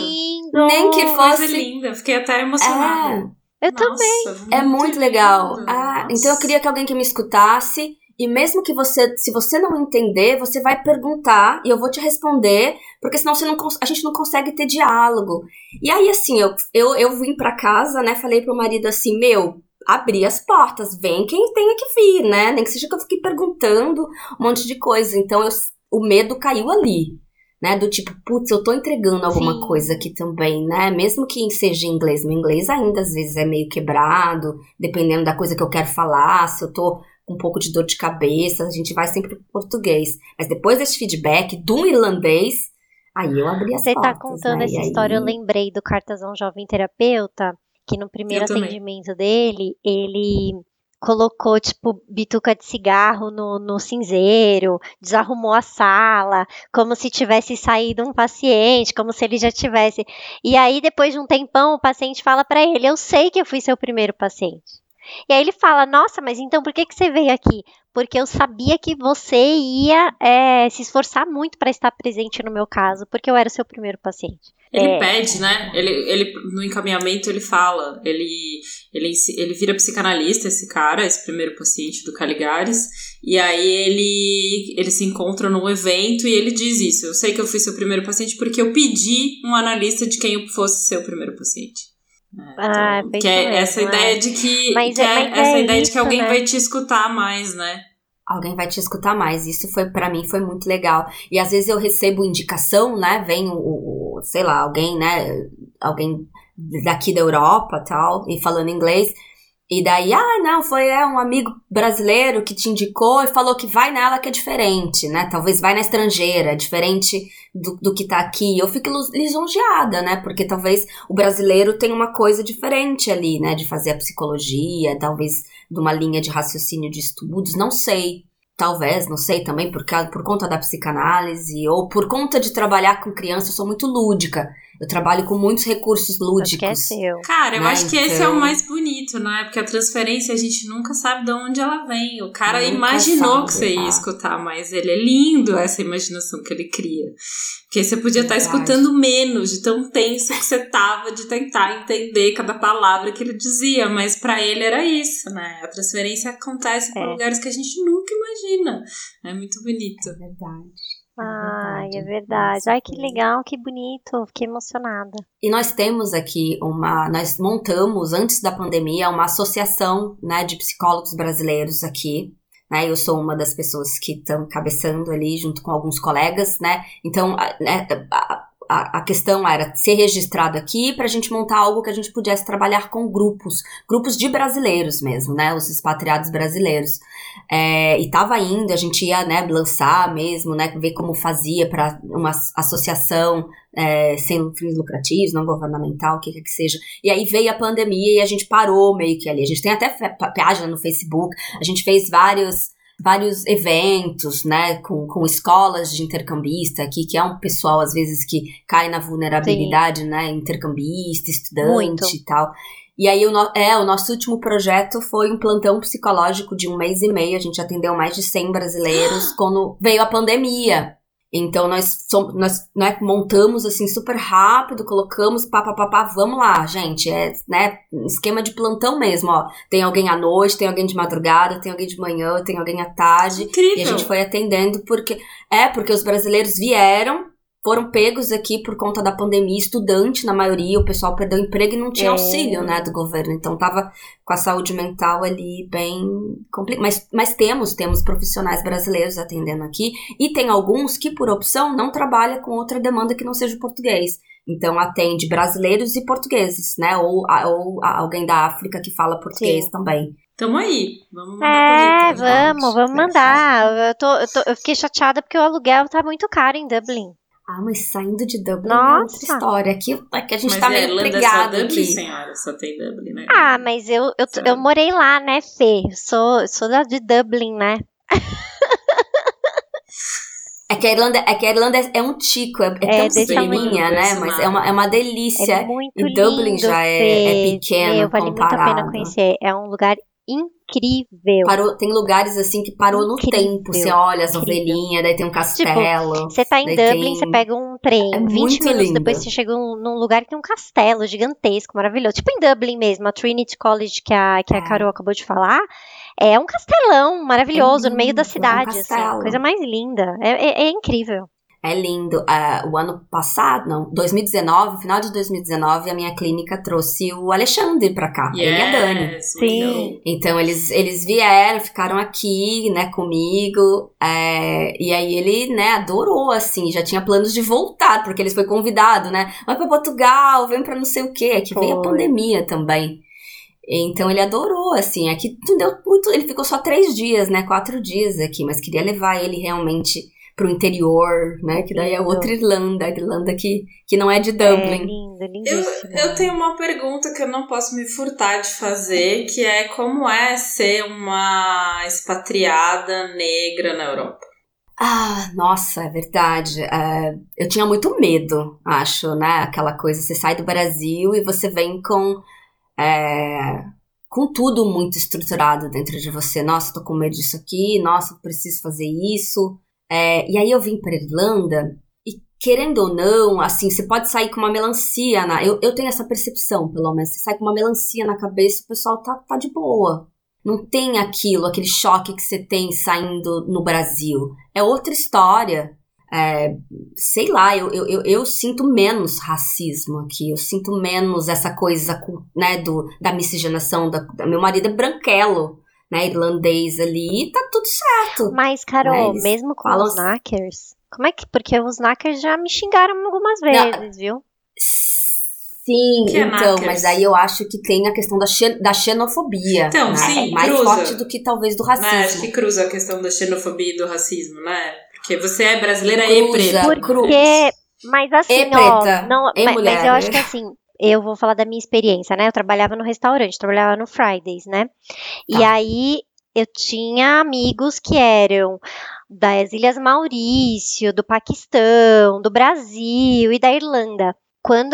S3: nem que fosse
S2: coisa linda, fiquei até emocionada.
S3: É,
S4: eu Nossa, também.
S3: É muito legal. Ah, então eu queria que alguém que me escutasse. E mesmo que você, se você não entender, você vai perguntar e eu vou te responder, porque senão você não, a gente não consegue ter diálogo. E aí, assim, eu, eu, eu vim para casa, né? Falei pro marido assim: meu, abri as portas, vem quem tenha que vir, né? Nem que seja que eu fiquei perguntando um monte de coisa. Então eu, o medo caiu ali né? Do tipo, putz, eu tô entregando alguma Sim. coisa aqui também, né? Mesmo que seja em inglês, meu inglês ainda às vezes é meio quebrado, dependendo da coisa que eu quero falar, se eu tô um pouco de dor de cabeça, a gente vai sempre pro português. Mas depois desse feedback do irlandês, aí eu abri as
S4: Você
S3: portas.
S4: Você tá contando né? essa história, eu lembrei do Cartazão Jovem Terapeuta, que no primeiro atendimento dele, ele colocou, tipo, bituca de cigarro no, no cinzeiro, desarrumou a sala, como se tivesse saído um paciente, como se ele já tivesse. E aí, depois de um tempão, o paciente fala para ele: Eu sei que eu fui seu primeiro paciente. E aí ele fala: Nossa, mas então por que, que você veio aqui? porque eu sabia que você ia é, se esforçar muito para estar presente no meu caso, porque eu era o seu primeiro paciente.
S2: Ele é. pede, né? Ele, ele, no encaminhamento ele fala, ele, ele, ele vira psicanalista, esse cara, esse primeiro paciente do Caligares, e aí ele, ele se encontra num evento e ele diz isso. Eu sei que eu fui seu primeiro paciente porque eu pedi um analista de quem eu fosse seu primeiro paciente.
S4: É, ah,
S2: então, que é mesmo, essa ideia de que, mas, que é, é essa ideia isso, de que alguém né? vai te escutar mais, né?
S3: Alguém vai te escutar mais. Isso foi para mim foi muito legal. E às vezes eu recebo indicação, né? Vem o, o sei lá, alguém, né? Alguém daqui da Europa, tal, e falando inglês. E daí, ah, não, foi é, um amigo brasileiro que te indicou e falou que vai nela que é diferente, né? Talvez vai na estrangeira, diferente do, do que tá aqui. Eu fico lisonjeada, né? Porque talvez o brasileiro tenha uma coisa diferente ali, né? De fazer a psicologia, talvez de uma linha de raciocínio de estudos, não sei. Talvez, não sei também, por, por conta da psicanálise ou por conta de trabalhar com criança, eu sou muito lúdica. Eu trabalho com muitos recursos lúdicos.
S4: Acho que é
S2: Cara, eu né? acho que então... esse é o então mais bonito, né? Porque a transferência a gente nunca sabe de onde ela vem. O cara nunca imaginou sabe, que você ia escutar mais ele. É lindo essa imaginação que ele cria. Porque você podia estar escutando menos, de tão tenso que você tava de tentar entender cada palavra que ele dizia. Mas para ele era isso, né? A transferência acontece é. por lugares que a gente nunca imagina. É muito bonito.
S3: É verdade.
S4: É Ai, é verdade. Ai, que legal, que bonito. Fiquei emocionada.
S3: E nós temos aqui uma. Nós montamos, antes da pandemia, uma associação né, de psicólogos brasileiros aqui. Né, eu sou uma das pessoas que estão cabeçando ali junto com alguns colegas, né? Então, né, a, a questão era ser registrado aqui para a gente montar algo que a gente pudesse trabalhar com grupos, grupos de brasileiros mesmo, né? Os expatriados brasileiros. É, e tava indo, a gente ia né, lançar mesmo, né? Ver como fazia para uma associação é, sem fins lucrativos, não governamental, o que quer que seja. E aí veio a pandemia e a gente parou meio que ali. A gente tem até página no Facebook, a gente fez vários vários eventos, né, com, com escolas de intercambista aqui, que é um pessoal, às vezes, que cai na vulnerabilidade, Sim. né, intercambista, estudante Muito. e tal. E aí, o, no, é, o nosso último projeto foi um plantão psicológico de um mês e meio, a gente atendeu mais de 100 brasileiros quando veio a pandemia. Então nós, somos, nós né, montamos assim super rápido, colocamos pá, pá, pá, pá, vamos lá, gente, é né, esquema de plantão mesmo, ó. Tem alguém à noite, tem alguém de madrugada, tem alguém de manhã, tem alguém à tarde.
S2: Incrível.
S3: E a gente foi atendendo porque é porque os brasileiros vieram foram pegos aqui por conta da pandemia, estudante na maioria, o pessoal perdeu emprego e não tinha é. auxílio, né, do governo. Então tava com a saúde mental ali bem complicado. Mas, mas temos, temos profissionais brasileiros atendendo aqui e tem alguns que por opção não trabalham com outra demanda que não seja o português. Então atende brasileiros e portugueses, né, ou, ou alguém da África que fala português Sim. também.
S2: Tamo aí, vamos mandar
S4: É, vamos, vamos mandar. Eu, tô, eu, tô, eu fiquei chateada porque o aluguel tá muito caro em Dublin.
S3: Ah, mas saindo de Dublin Nossa. é outra história. Aqui é que a gente mas tá meio Irlanda
S2: é só
S3: Dublin,
S2: senhora, só tem Dublin, né?
S4: Ah, mas eu, eu, eu morei lá, né, Fê? Sou, sou da, de Dublin, né?
S3: É que a Irlanda, é, que a Irlanda é, é um tico, é, é, é tão pequenininha, né? Mas é uma, é uma delícia.
S4: É muito
S3: e Dublin
S4: lindo,
S3: já é, é pequeno Meu, vale comparado. muito a pena
S4: conhecer. É um lugar incrível.
S3: Parou, tem lugares assim que parou incrível, no tempo. Você olha as ovelhinhas, daí tem um tipo, castelo.
S4: Tipo, você tá em Dublin, tem... você pega um trem, é 20 minutos lindo. depois você chega num lugar que tem um castelo gigantesco, maravilhoso. Tipo em Dublin mesmo, a Trinity College que a, que a é. Carol acabou de falar. É um castelão maravilhoso é lindo, no meio da cidade, é um assim, coisa mais linda. É, é, é incrível.
S3: É lindo. Uh, o ano passado, não, 2019, final de 2019, a minha clínica trouxe o Alexandre pra cá, yes, ele e a Dani.
S4: Sim.
S3: Então eles, eles vieram, ficaram aqui, né, comigo. É, e aí ele, né, adorou, assim, já tinha planos de voltar, porque eles foi convidado, né? Vai pra Portugal, vem pra não sei o quê. É que veio a pandemia também. Então ele adorou, assim, aqui não deu muito. Ele ficou só três dias, né? Quatro dias aqui, mas queria levar ele realmente pro interior, né? Que daí é outra Irlanda, a Irlanda que, que não é de Dublin.
S4: É lindo, eu,
S2: eu tenho uma pergunta que eu não posso me furtar de fazer, que é como é ser uma expatriada negra na Europa?
S3: Ah, nossa, é verdade. É, eu tinha muito medo, acho, né? Aquela coisa, você sai do Brasil e você vem com. É, com tudo muito estruturado dentro de você. Nossa, tô com medo disso aqui, nossa, preciso fazer isso. É, e aí eu vim para Irlanda e querendo ou não, assim, você pode sair com uma melancia na. Eu, eu tenho essa percepção, pelo menos. Você sai com uma melancia na cabeça, o pessoal tá, tá de boa. Não tem aquilo, aquele choque que você tem saindo no Brasil. É outra história. É, sei lá, eu, eu, eu, eu, sinto menos racismo aqui, eu sinto menos essa coisa né, do, da miscigenação. Da meu marido é branquelo, né, irlandês ali, tá tudo certo.
S4: Mas, Carol, né, mesmo com falam... os knackers, como é que. Porque os knackers já me xingaram algumas vezes, Não, viu?
S3: Sim, que é então, é mas aí eu acho que tem a questão da, xen da xenofobia. Então, né? sim, é mais cruza. forte do que talvez do racismo. Mas
S2: acho que cruza a questão da xenofobia e do racismo, né? Porque você é brasileira cruza, e preta.
S4: Porque, mas assim, e preta, ó, não, e mas, mulher. mas eu acho que assim, eu vou falar da minha experiência, né? Eu trabalhava no restaurante, trabalhava no Fridays, né? Tá. E aí eu tinha amigos que eram das Ilhas Maurício, do Paquistão, do Brasil e da Irlanda. Quando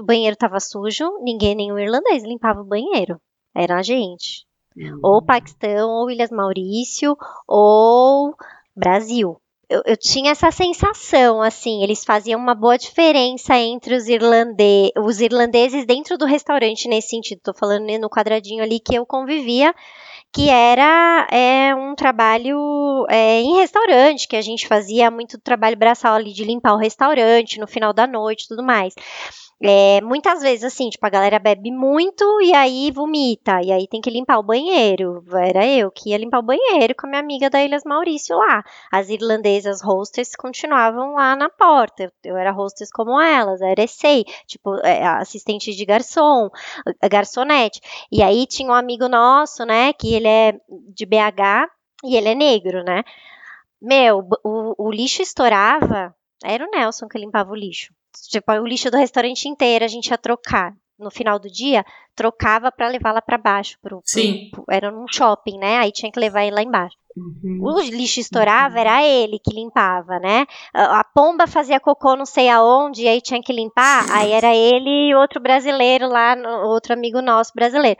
S4: o banheiro estava sujo, ninguém, nenhum irlandês limpava o banheiro. Era a gente. Ou Paquistão, ou Ilhas Maurício, ou Brasil eu, eu, tinha essa sensação, assim, eles faziam uma boa diferença entre os, irlande os irlandeses dentro do restaurante nesse sentido. Tô falando né, no quadradinho ali que eu convivia, que era é, um trabalho é, em restaurante, que a gente fazia muito trabalho braçal ali de limpar o restaurante no final da noite e tudo mais. É, muitas vezes, assim, tipo, a galera bebe muito e aí vomita, e aí tem que limpar o banheiro. Era eu que ia limpar o banheiro com a minha amiga da Ilhas Maurício lá. As irlandesas hostess continuavam lá na porta. Eu, eu era hostess como elas, era ESEI, tipo, é, assistente de garçom, garçonete. E aí tinha um amigo nosso, né, que ele é de BH e ele é negro, né? Meu, o, o lixo estourava, era o Nelson que limpava o lixo. Tipo, o lixo do restaurante inteiro a gente ia trocar. No final do dia, trocava para levar lá para baixo. Pro,
S2: Sim.
S4: Pro, era num shopping, né? Aí tinha que levar ele lá embaixo. Uhum. O lixo estourava, uhum. era ele que limpava, né? A, pomba fazia cocô não sei aonde, e aí tinha que limpar, aí era ele e outro brasileiro lá, outro amigo nosso brasileiro.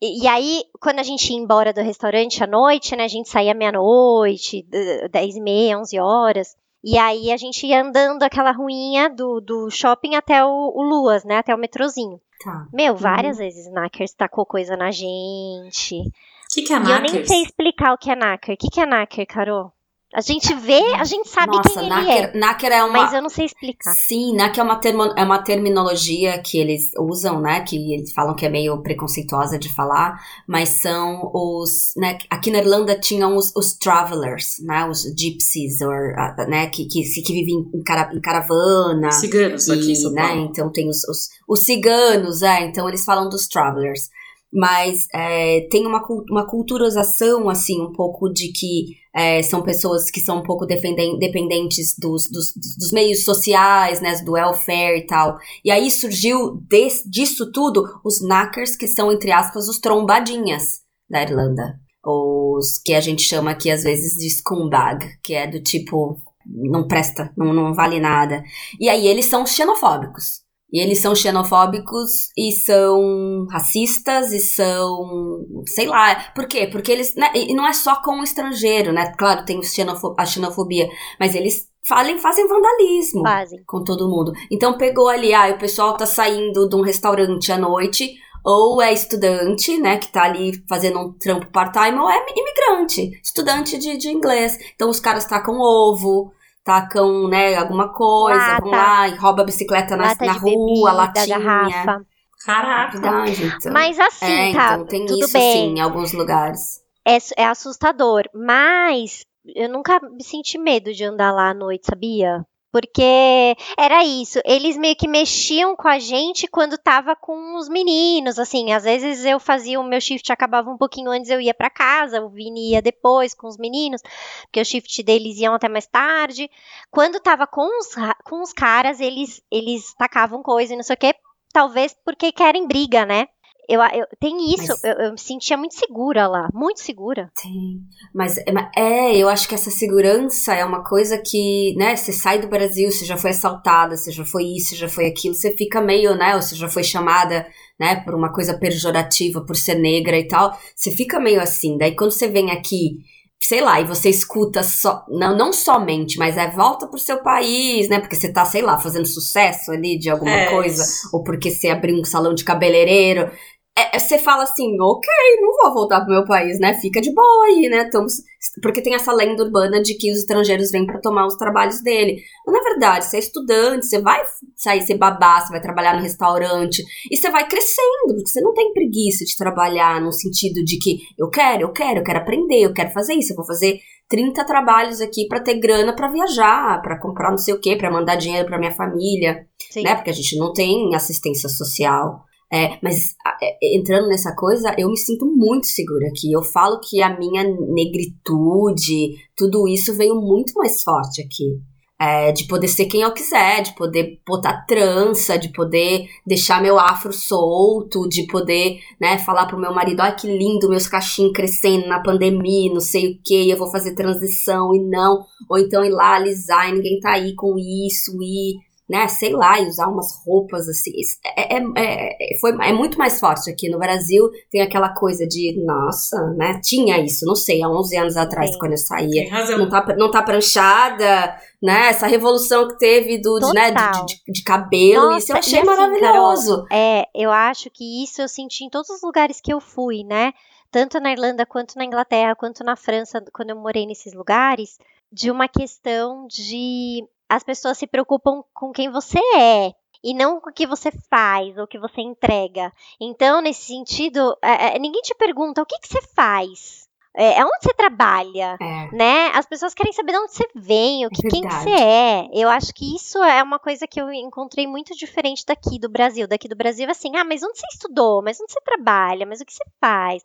S4: E, e, aí, quando a gente ia embora do restaurante à noite, né? A gente saía meia-noite, dez e meia, onze horas. E aí a gente ia andando aquela ruinha do, do shopping até o, o Luas, né? Até o metrozinho. Tá. Meu, várias uhum. vezes Knackers tacou coisa na gente. O
S2: que, que é
S4: Knackers? E eu nem sei explicar o que é Knacker. O que, que é Knacker, Carol? A gente vê, a gente sabe Nossa, quem Nacker, ele é.
S3: É uma...
S4: Mas eu não sei explicar.
S3: Sim, Nacker é uma, termo, é uma terminologia que eles usam, né? Que eles falam que é meio preconceituosa de falar. Mas são os... Né, aqui na Irlanda tinham os, os travelers, né? Os gypsies, or, né? Que, que, que vivem em, cara, em caravana.
S2: Ciganos aqui em São
S3: né,
S2: Paulo.
S3: Então tem os, os, os ciganos, é. Então eles falam dos travelers mas é, tem uma, uma culturização, assim, um pouco de que é, são pessoas que são um pouco dependentes dos, dos, dos, meios sociais, né, do welfare e tal. E aí surgiu des, disso tudo os knackers, que são, entre aspas, os trombadinhas da Irlanda. Os que a gente chama aqui, às vezes, de scumbag, que é do tipo, não presta, não, não vale nada. E aí eles são xenofóbicos. E eles são xenofóbicos e são racistas e são. sei lá. Por quê? Porque eles. Né, e não é só com o estrangeiro, né? Claro, tem xenofo a xenofobia, mas eles falem, fazem vandalismo
S4: fazem.
S3: com todo mundo. Então pegou ali, ah, o pessoal tá saindo de um restaurante à noite, ou é estudante, né, que tá ali fazendo um trampo part-time, ou é imigrante, estudante de, de inglês. Então os caras tacam ovo, tacam, né, alguma coisa, Lata. vão lá e rouba a bicicleta na, na rua, latinha. Garrafa.
S2: Caraca.
S3: Verdade.
S4: Mas assim,
S3: é,
S4: tá,
S3: então, tem
S4: tudo
S3: isso,
S4: bem.
S3: Assim, em alguns lugares.
S4: É, é assustador, mas eu nunca me senti medo de andar lá à noite, sabia? Porque era isso, eles meio que mexiam com a gente quando tava com os meninos, assim, às vezes eu fazia o meu shift acabava um pouquinho antes, eu ia para casa, o Vini ia depois com os meninos, porque o shift deles iam até mais tarde. Quando tava com os, com os caras, eles eles tacavam coisa e não sei o que, talvez porque querem briga, né? Eu, eu, tem isso, mas... eu, eu, me sentia muito segura lá, muito segura.
S3: Tem. Mas é, eu acho que essa segurança é uma coisa que, né, você sai do Brasil, você já foi assaltada, você já foi isso, você já foi aquilo, você fica meio, né, ou você já foi chamada, né, por uma coisa pejorativa, por ser negra e tal, você fica meio assim. Daí quando você vem aqui sei lá, e você escuta só, não, não somente, mas é volta pro seu país, né? Porque você tá, sei lá, fazendo sucesso ali de alguma é. coisa, ou porque você abriu um salão de cabeleireiro. É, é, você fala assim, ok, não vou voltar pro meu país, né? Fica de boa aí, né? Estamos, porque tem essa lenda urbana de que os estrangeiros vêm para tomar os trabalhos dele. Mas na verdade, você é estudante, você vai sair ser babá, você vai trabalhar no restaurante e você vai crescendo, porque você não tem preguiça de trabalhar no sentido de que eu quero, eu quero, eu quero aprender, eu quero fazer isso, eu vou fazer 30 trabalhos aqui para ter grana para viajar, para comprar não sei o quê, para mandar dinheiro para minha família, Sim. né? Porque a gente não tem assistência social. É, mas é, entrando nessa coisa, eu me sinto muito segura aqui. Eu falo que a minha negritude, tudo isso veio muito mais forte aqui. É, de poder ser quem eu quiser, de poder botar trança, de poder deixar meu afro solto, de poder, né, falar pro meu marido, ai que lindo, meus cachinhos crescendo na pandemia, não sei o que, eu vou fazer transição e não, ou então ir lá alisar e ninguém tá aí com isso e né, sei lá, e usar umas roupas assim. É, é, é, foi, é muito mais forte aqui no Brasil. Tem aquela coisa de, nossa, né? Tinha isso, não sei, há 11 anos atrás, Sim. quando eu saía. Não tá, não tá pranchada, né? Essa revolução que teve do, de, né, de, de, de cabelo, nossa, isso eu achei assim, maravilhoso.
S4: Carol, é, eu acho que isso eu senti em todos os lugares que eu fui, né? Tanto na Irlanda, quanto na Inglaterra, quanto na França, quando eu morei nesses lugares, de uma questão de as pessoas se preocupam com quem você é e não com o que você faz ou o que você entrega. Então, nesse sentido, é, é, ninguém te pergunta o que, que você faz. É, onde você trabalha, é. né? As pessoas querem saber de onde você vem, o que, quem que você é. Eu acho que isso é uma coisa que eu encontrei muito diferente daqui do Brasil. Daqui do Brasil, assim, ah, mas onde você estudou? Mas onde você trabalha? Mas o que você faz?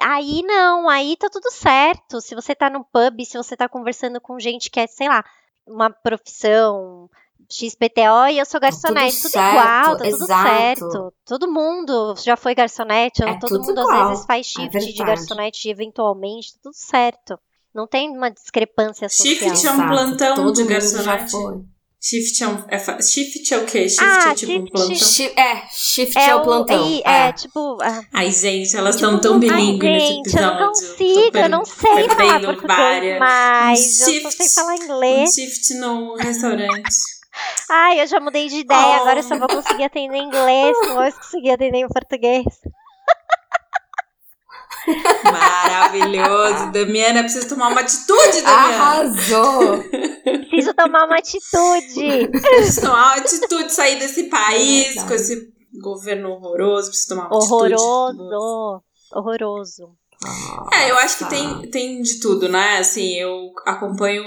S4: Aí não, aí tá tudo certo. Se você tá no pub, se você tá conversando com gente que é, sei lá, uma profissão XPTO e eu sou garçonete, tudo, tudo certo, igual, tá tudo certo. Todo mundo já foi garçonete, é todo mundo igual, às vezes faz é shift é de garçonete eventualmente, tá tudo certo. Não tem uma discrepância social.
S2: Shift é um plantão todo de garçonete. Shift é, um, é, shift é o quê? Shift ah, é tipo shift, um plantão?
S3: Shift, é, shift é, é o plantão.
S4: É, é, é tipo... Ah,
S2: ai, gente, elas estão tipo, tão bilíngues nesse episódio.
S4: eu não consigo, eu não sei falar português mais. Um shift, eu só sei falar inglês.
S2: Um shift no restaurante.
S4: Ai, eu já mudei de ideia, oh. agora eu só vou conseguir atender em inglês, não vou conseguir atender em português.
S2: Maravilhoso, Damiana. Preciso tomar uma atitude, Damiana.
S3: Arrasou.
S4: Preciso tomar uma atitude.
S2: Preciso tomar uma atitude, sair desse país é com esse governo horroroso. Preciso tomar uma
S4: horroroso.
S2: atitude.
S4: Horroroso. Horroroso.
S2: É, eu acho que tem, tem de tudo, né? Assim, eu acompanho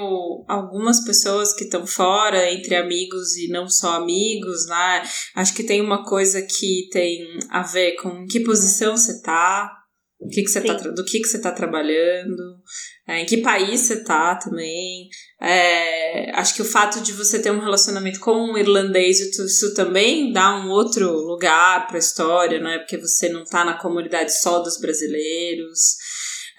S2: algumas pessoas que estão fora, entre amigos e não só amigos, né? Acho que tem uma coisa que tem a ver com que posição você tá, o que que você tá, do que, que você está trabalhando, é, em que país você está também. É, acho que o fato de você ter um relacionamento com um irlandês, isso também dá um outro lugar para a história, né? Porque você não está na comunidade só dos brasileiros.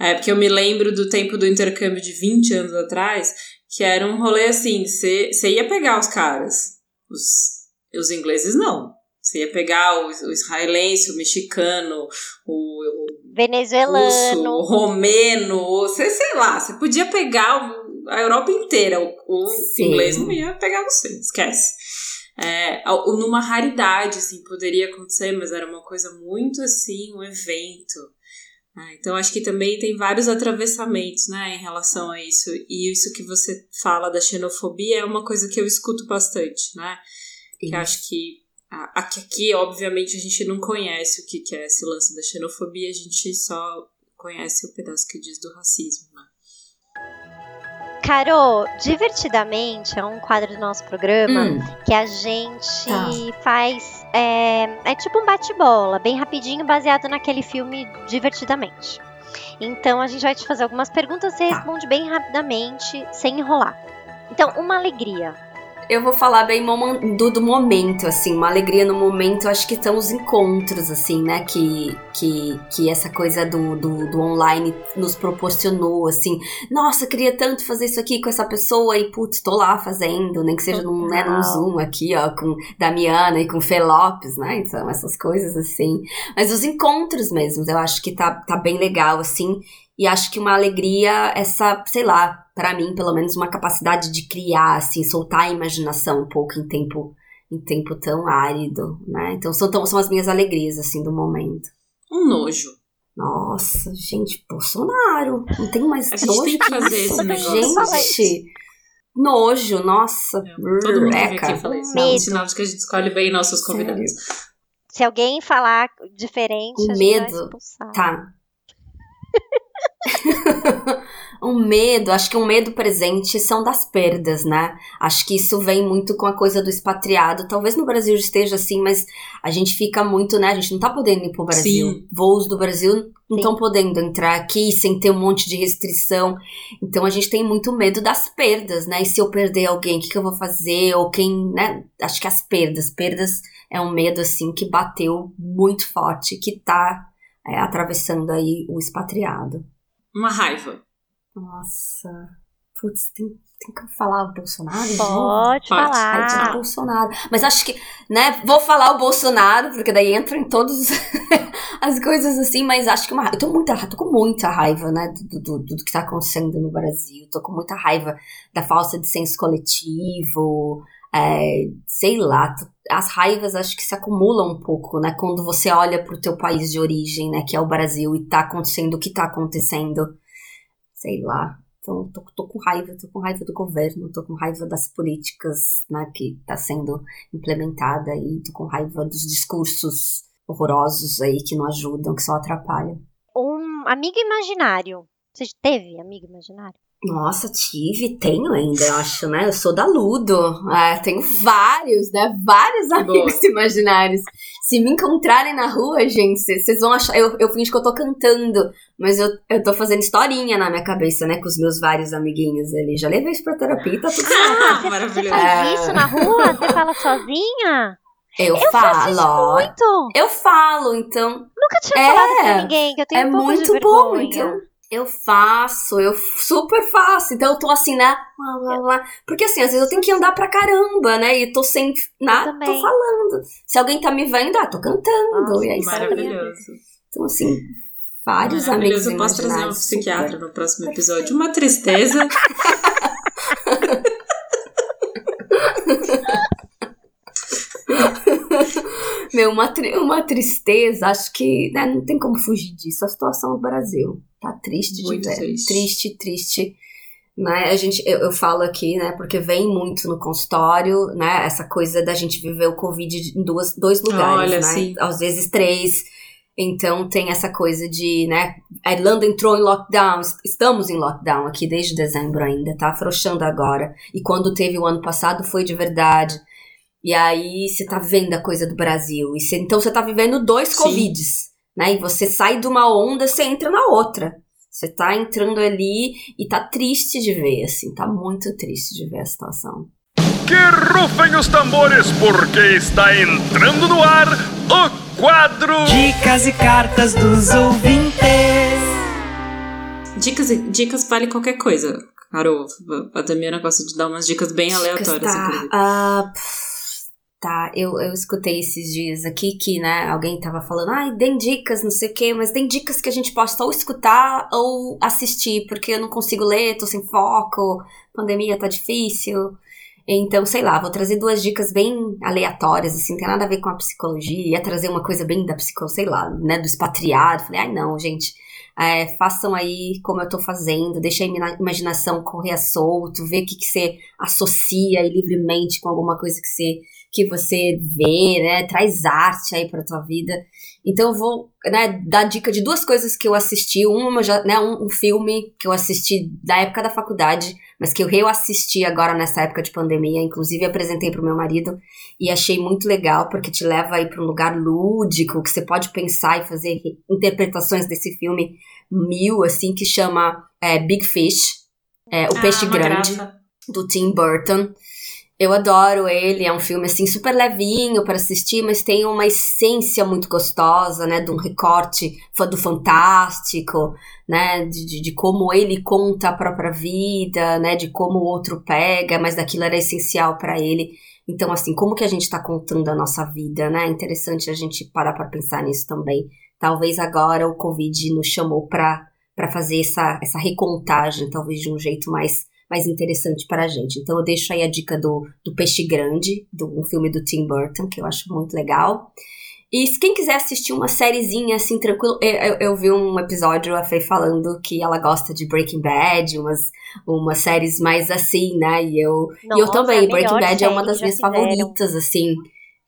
S2: É, porque eu me lembro do tempo do intercâmbio de 20 anos atrás, que era um rolê assim, você ia pegar os caras, os, os ingleses não. Você ia pegar o, o israelense, o mexicano, o,
S4: venezuelano,
S2: russo, romeno, sei, sei lá, você podia pegar a Europa inteira, o, o inglês não ia pegar você, esquece. É, numa raridade, assim, poderia acontecer, mas era uma coisa muito assim, um evento. Ah, então acho que também tem vários atravessamentos, né, em relação a isso. E isso que você fala da xenofobia é uma coisa que eu escuto bastante, né? Que acho que Aqui, aqui, obviamente, a gente não conhece o que, que é esse lance da xenofobia, a gente só conhece o pedaço que diz do racismo, né?
S4: Caro, Divertidamente é um quadro do nosso programa hum. que a gente tá. faz. É, é tipo um bate-bola, bem rapidinho, baseado naquele filme Divertidamente. Então a gente vai te fazer algumas perguntas e você tá. responde bem rapidamente, sem enrolar. Então, uma alegria.
S3: Eu vou falar bem do, do momento, assim, uma alegria no momento, acho que são os encontros, assim, né, que, que, que essa coisa do, do, do online nos proporcionou, assim, nossa, queria tanto fazer isso aqui com essa pessoa e, putz, tô lá fazendo, nem que seja num, né, num Zoom aqui, ó, com Damiana e com Fê Lopes, né, então essas coisas, assim, mas os encontros mesmo, eu acho que tá, tá bem legal, assim, e acho que uma alegria, essa, sei lá, para mim, pelo menos, uma capacidade de criar, assim, soltar a imaginação um pouco em tempo, em tempo tão árido, né? Então são, são as minhas alegrias, assim, do momento.
S2: Um nojo.
S3: Nossa, gente, Bolsonaro. Não tem mais
S2: a gente nojo tem que fazer esse
S3: negócio. Gente, nojo, nossa.
S2: É, todo mundo Eca. aqui fala isso. Medo. sinal de que a gente escolhe bem nossos convidados. Sério?
S4: Se alguém falar diferente,
S3: o medo. Tá. um medo, acho que um medo presente são das perdas, né? Acho que isso vem muito com a coisa do expatriado. Talvez no Brasil esteja assim, mas a gente fica muito, né? A gente não tá podendo ir pro Brasil. Sim. Voos do Brasil não estão podendo entrar aqui sem ter um monte de restrição. Então a gente tem muito medo das perdas, né? E se eu perder alguém, o que, que eu vou fazer? Ou quem, né? Acho que as perdas. Perdas é um medo, assim, que bateu muito forte, que tá é, atravessando aí o expatriado.
S2: Uma raiva.
S3: Nossa. Putz, tem, tem que falar o Bolsonaro?
S4: Pode falar.
S3: Ai, Bolsonaro. Mas acho que, né, vou falar o Bolsonaro, porque daí entra em todas as coisas assim, mas acho que uma, eu tô, muita, tô com muita raiva, né, do, do, do, que tá acontecendo no Brasil. Tô com muita raiva da falta de senso coletivo, é, sei lá, as raivas acho que se acumulam um pouco, né? Quando você olha para o teu país de origem, né? Que é o Brasil, e tá acontecendo o que tá acontecendo. Sei lá. Então, tô, tô com raiva, tô com raiva do governo, tô com raiva das políticas, né? Que tá sendo implementada e tô com raiva dos discursos horrorosos aí que não ajudam, que só atrapalham.
S4: Um amigo imaginário. Você teve amigo imaginário?
S3: Nossa, tive, tenho ainda, eu acho, né? Eu sou da Ludo. É, tenho vários, né? Vários amigos Boa. imaginários. Se me encontrarem na rua, gente, vocês vão achar. Eu, eu fingo que eu tô cantando, mas eu, eu tô fazendo historinha na minha cabeça, né? Com os meus vários amiguinhos ali. Já levei isso pra terapia e tá tudo
S4: certo. Ah, Você faz é... isso na rua? Você fala sozinha?
S3: Eu, eu falo.
S4: muito.
S3: Eu falo, então.
S4: Nunca tinha é, falado pra ninguém que eu tenho É um muito bom, então.
S3: Eu faço, eu super faço. Então eu tô assim, né? Porque assim, às vezes eu tenho que andar pra caramba, né? E tô sem nada, tô falando. Se alguém tá me vendo, ah, tô cantando. Nossa, e aí,
S2: maravilhoso.
S3: Então, assim, vários amigos.
S2: Eu posso trazer um psiquiatra super. no próximo episódio. Uma tristeza.
S3: Meu, uma, tri uma tristeza, acho que né, não tem como fugir disso. A situação do Brasil tá triste
S2: muito
S3: de ver.
S2: Triste,
S3: triste. triste. Né? A gente, eu, eu, falo aqui, né, porque vem muito no consultório, né, essa coisa da gente viver o Covid em duas, dois lugares,
S2: Olha,
S3: né?
S2: Sim.
S3: Às vezes três. Então tem essa coisa de, né, a Irlanda entrou em lockdown, estamos em lockdown aqui desde dezembro ainda, tá afrouxando agora. E quando teve o ano passado foi de verdade. E aí você tá vendo a coisa do Brasil. E então você tá vivendo dois. Covids, né? E você sai de uma onda, você entra na outra. Você tá entrando ali e tá triste de ver, assim, tá muito triste de ver a situação.
S1: Que rufem os tambores, porque está entrando no ar o quadro
S5: Dicas e Cartas dos Ouvintes.
S2: Dicas, dicas vale qualquer coisa, Carol. A Damiana gosta de dar umas dicas bem dicas aleatórias.
S3: Tá, Tá, eu, eu escutei esses dias aqui que, né, alguém tava falando, ai, deem dicas, não sei o quê, mas tem dicas que a gente possa ou escutar ou assistir, porque eu não consigo ler, tô sem foco, pandemia tá difícil. Então, sei lá, vou trazer duas dicas bem aleatórias, assim, tem nada a ver com a psicologia, ia trazer uma coisa bem da psicologia, sei lá, né, do expatriado. Falei, ai, não, gente, é, façam aí como eu tô fazendo, deixa a imaginação correr solto, ver o que, que você associa aí livremente com alguma coisa que você que você vê, né? Traz arte aí pra tua vida. Então eu vou né, dar dica de duas coisas que eu assisti. Uma, já, né, um, um, filme que eu assisti da época da faculdade, mas que eu reassisti agora nessa época de pandemia. Inclusive apresentei pro meu marido e achei muito legal, porque te leva aí para um lugar lúdico, que você pode pensar e fazer interpretações desse filme mil, assim, que chama é, Big Fish, é, O ah, Peixe Grande, do Tim Burton. Eu adoro ele, é um filme assim super levinho para assistir, mas tem uma essência muito gostosa, né, de um recorte do fantástico, né, de, de, como ele conta a própria vida, né, de como o outro pega, mas daquilo era essencial para ele. Então, assim, como que a gente está contando a nossa vida, né? É interessante a gente parar para pensar nisso também. Talvez agora o Covid nos chamou para fazer essa, essa recontagem, talvez de um jeito mais mais interessante para a gente. Então eu deixo aí a dica do, do Peixe Grande, do um filme do Tim Burton, que eu acho muito legal. E se quem quiser assistir uma sériezinha assim, tranquilo, eu, eu, eu, vi um episódio, a Fê falando que ela gosta de Breaking Bad, umas, umas séries mais assim, né? E eu, Nossa, e eu também, Breaking Bad é uma das minhas fizeram. favoritas, assim.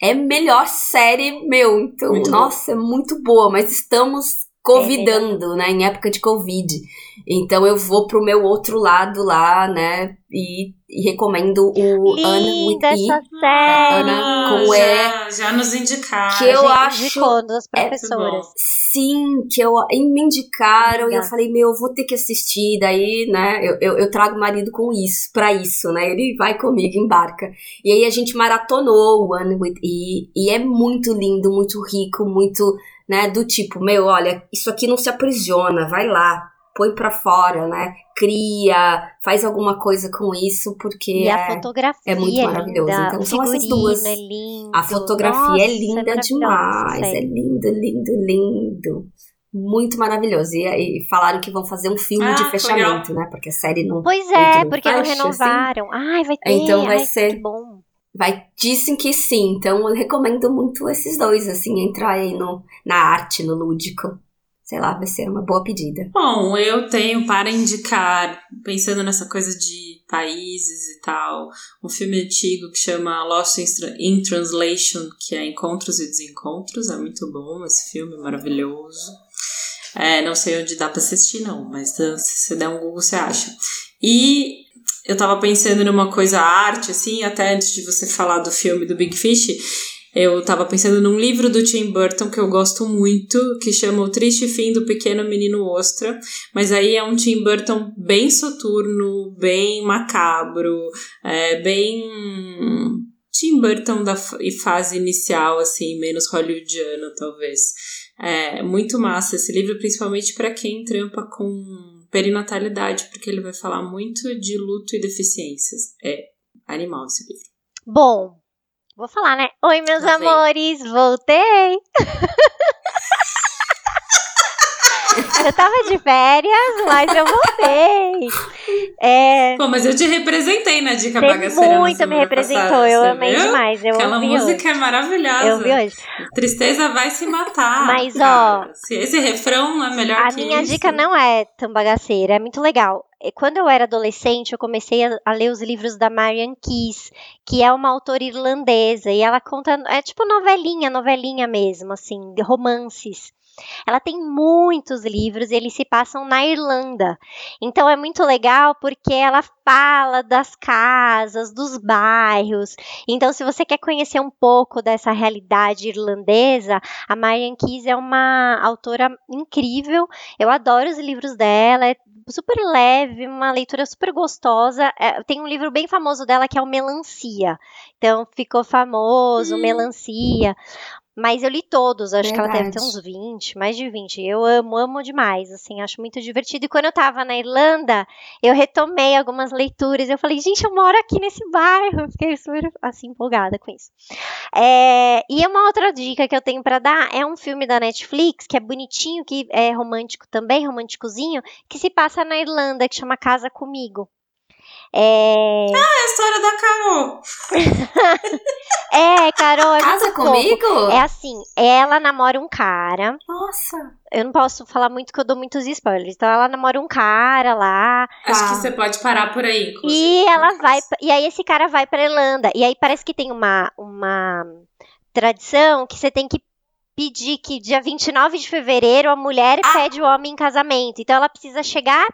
S3: É melhor série, meu. Então, muito nossa, é muito boa, mas estamos covidando, é né, em época de covid. Então eu vou pro meu outro lado lá, né, e, e recomendo o
S4: Linda Anna
S3: with
S4: essa E. Série.
S2: Ana com já, E. Já nos indicaram.
S3: Que eu acho
S4: das professoras.
S3: É, sim, que eu me indicaram e eu falei, meu, eu vou ter que assistir. Daí, né, eu, eu, eu trago o marido com isso, para isso, né? Ele vai comigo, embarca. E aí a gente maratonou o Anna with E e é muito lindo, muito rico, muito né? Do tipo, meu, olha, isso aqui não se aprisiona, vai lá, põe para fora, né? Cria, faz alguma coisa com isso, porque
S4: e a fotografia
S3: é muito
S4: é
S3: maravilhoso.
S4: Linda,
S3: então são essas duas.
S4: É lindo.
S3: A fotografia é
S4: Nossa,
S3: é linda
S4: é
S3: demais, é lindo, lindo, lindo. Muito maravilhoso. E, e falaram que vão fazer um filme
S2: ah,
S3: de fechamento, né? Porque a série não.
S4: Pois é, porque não assim. renovaram. Assim. Ai, vai ter.
S3: Então vai
S4: ai,
S3: ser.
S4: Que bom.
S3: Vai, dizem que sim, então eu recomendo muito esses dois, assim, entrar aí no, na arte, no lúdico. Sei lá, vai ser uma boa pedida.
S2: Bom, eu tenho para indicar, pensando nessa coisa de países e tal, um filme antigo que chama Lost in Translation, que é Encontros e Desencontros. É muito bom esse filme, maravilhoso. É, não sei onde dá para assistir, não, mas se você der um Google, você acha. E eu tava pensando numa coisa arte, assim, até antes de você falar do filme do Big Fish, eu tava pensando num livro do Tim Burton que eu gosto muito, que chama O Triste Fim do Pequeno Menino Ostra, mas aí é um Tim Burton bem soturno, bem macabro, é, bem Tim Burton da fase inicial, assim, menos hollywoodiano, talvez. É muito massa esse livro, principalmente para quem trampa com perinatalidade, porque ele vai falar muito de luto e deficiências. É animal esse livro.
S4: Bom, vou falar, né? Oi, meus amores, voltei! eu tava de férias, mas eu voltei. É...
S2: Pô, mas eu te representei na Dica
S4: Você
S2: Bagaceira.
S4: muito me representou,
S2: passada,
S4: eu amei
S2: viu?
S4: demais. Eu
S2: Aquela música
S4: hoje.
S2: é maravilhosa.
S4: Eu vi hoje.
S2: Tristeza vai se matar.
S4: Mas,
S2: cara.
S4: ó,
S2: Se esse refrão é melhor
S4: A
S2: que
S4: minha
S2: isso.
S4: dica não é tão bagaceira, é muito legal. E Quando eu era adolescente, eu comecei a, a ler os livros da Marian Keyes, que é uma autora irlandesa, e ela conta, é tipo novelinha, novelinha mesmo, assim, de romances. Ela tem muitos livros e eles se passam na Irlanda. Então é muito legal porque ela fala das casas, dos bairros. Então, se você quer conhecer um pouco dessa realidade irlandesa, a Marian Keyes é uma autora incrível. Eu adoro os livros dela, é super leve, uma leitura super gostosa. É, tem um livro bem famoso dela que é o Melancia. Então, ficou famoso,
S3: Hum.
S4: Melancia. Mas eu li todos, acho que ela deve ter
S3: Verdade.
S4: uns 20, mais de 20. Eu amo, amo demais, assim, acho muito divertido. E quando eu tava na Irlanda, eu retomei algumas leituras. Eu falei, gente, eu moro aqui nesse bairro. Fiquei super, assim, empolgada com isso. É, e uma outra dica que eu tenho pra dar é um filme da Netflix, que é bonitinho, que é romântico também, românticozinho, que se passa na Irlanda, que chama Casa Comigo. É,
S2: É a história da Carol.
S4: é Carol, é
S3: Casa comigo?
S4: É assim, ela namora um cara.
S3: Nossa.
S4: Eu não posso falar muito que eu dou muitos spoilers. Então ela namora um cara lá.
S2: Acho
S3: Tá.
S2: que você pode parar por aí, inclusive.
S4: E ela vai. E aí esse cara vai pra Irlanda. E aí parece que tem uma, uma tradição que você tem que pedir que dia 29 de fevereiro a mulher
S3: Ah.
S4: pede o homem em casamento. Então ela precisa chegar.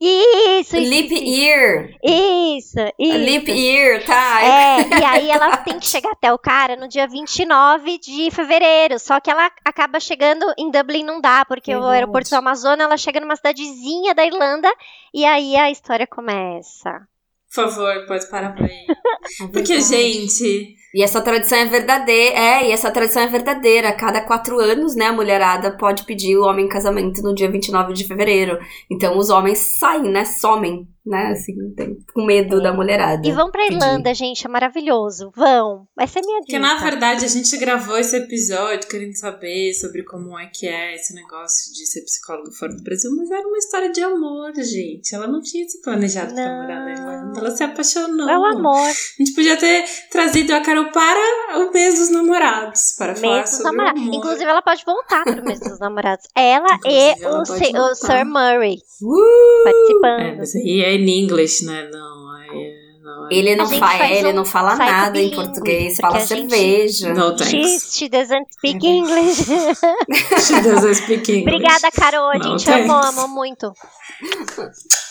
S4: Isso, isso.
S3: Lip
S4: isso,
S3: Ear.
S4: Isso, isso.
S3: Lip Ear, tá.
S4: É, e aí ela tem que chegar até o cara no dia 29 de fevereiro. Só que ela acaba chegando em Dublin não dá, porque o aeroporto do Amazonas, ela chega numa cidadezinha da Irlanda e aí a história começa.
S2: favor, pode parar pra ir. Porque, gente,
S3: E essa tradição é verdadeira, é, e essa tradição é verdadeira. A cada quatro anos, né, a mulherada pode pedir o homem em casamento no dia 29 de fevereiro. Então os homens saem, né, somem, né, assim, tem- com medo da mulherada.
S4: E vão pra. Irlanda, gente, é maravilhoso. Vão. Vai ser minha
S2: Porque
S4: dica.
S2: na verdade a gente gravou esse episódio querendo saber sobre como é que é esse negócio de ser psicólogo fora do Brasil, mas era uma história de amor, gente. Ela não tinha se planejado pra
S4: Não.
S2: morar na Irlanda. Ela se apaixonou.
S4: É o amor.
S2: A gente podia ter trazido a Carol para o mês dos namorados, para falar
S4: Mês dos
S2: sobre
S4: namorados.
S2: o amor.
S4: Inclusive, ela pode voltar pro mês dos namorados. Ela
S2: Inclusive,
S4: e
S2: ela
S4: o, Se- o. Sir Murray
S3: Uh!
S4: participando.
S2: É, aí é em inglês, né? Não, é- não, é-
S3: Ele não,
S4: A gente
S3: faz,
S4: faz
S3: ele
S4: um
S3: não fala nada em português, fala
S4: a gente-
S3: cerveja.
S2: No
S4: She,
S2: thanks.
S4: she doesn't speak English.
S2: She doesn't speak English.
S4: Obrigada, Carol. A gente amou,
S2: thanks.
S4: amou muito.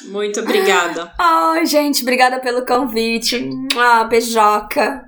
S2: Muito obrigada.
S3: Ai, gente, obrigada pelo convite. Ah, beijoca.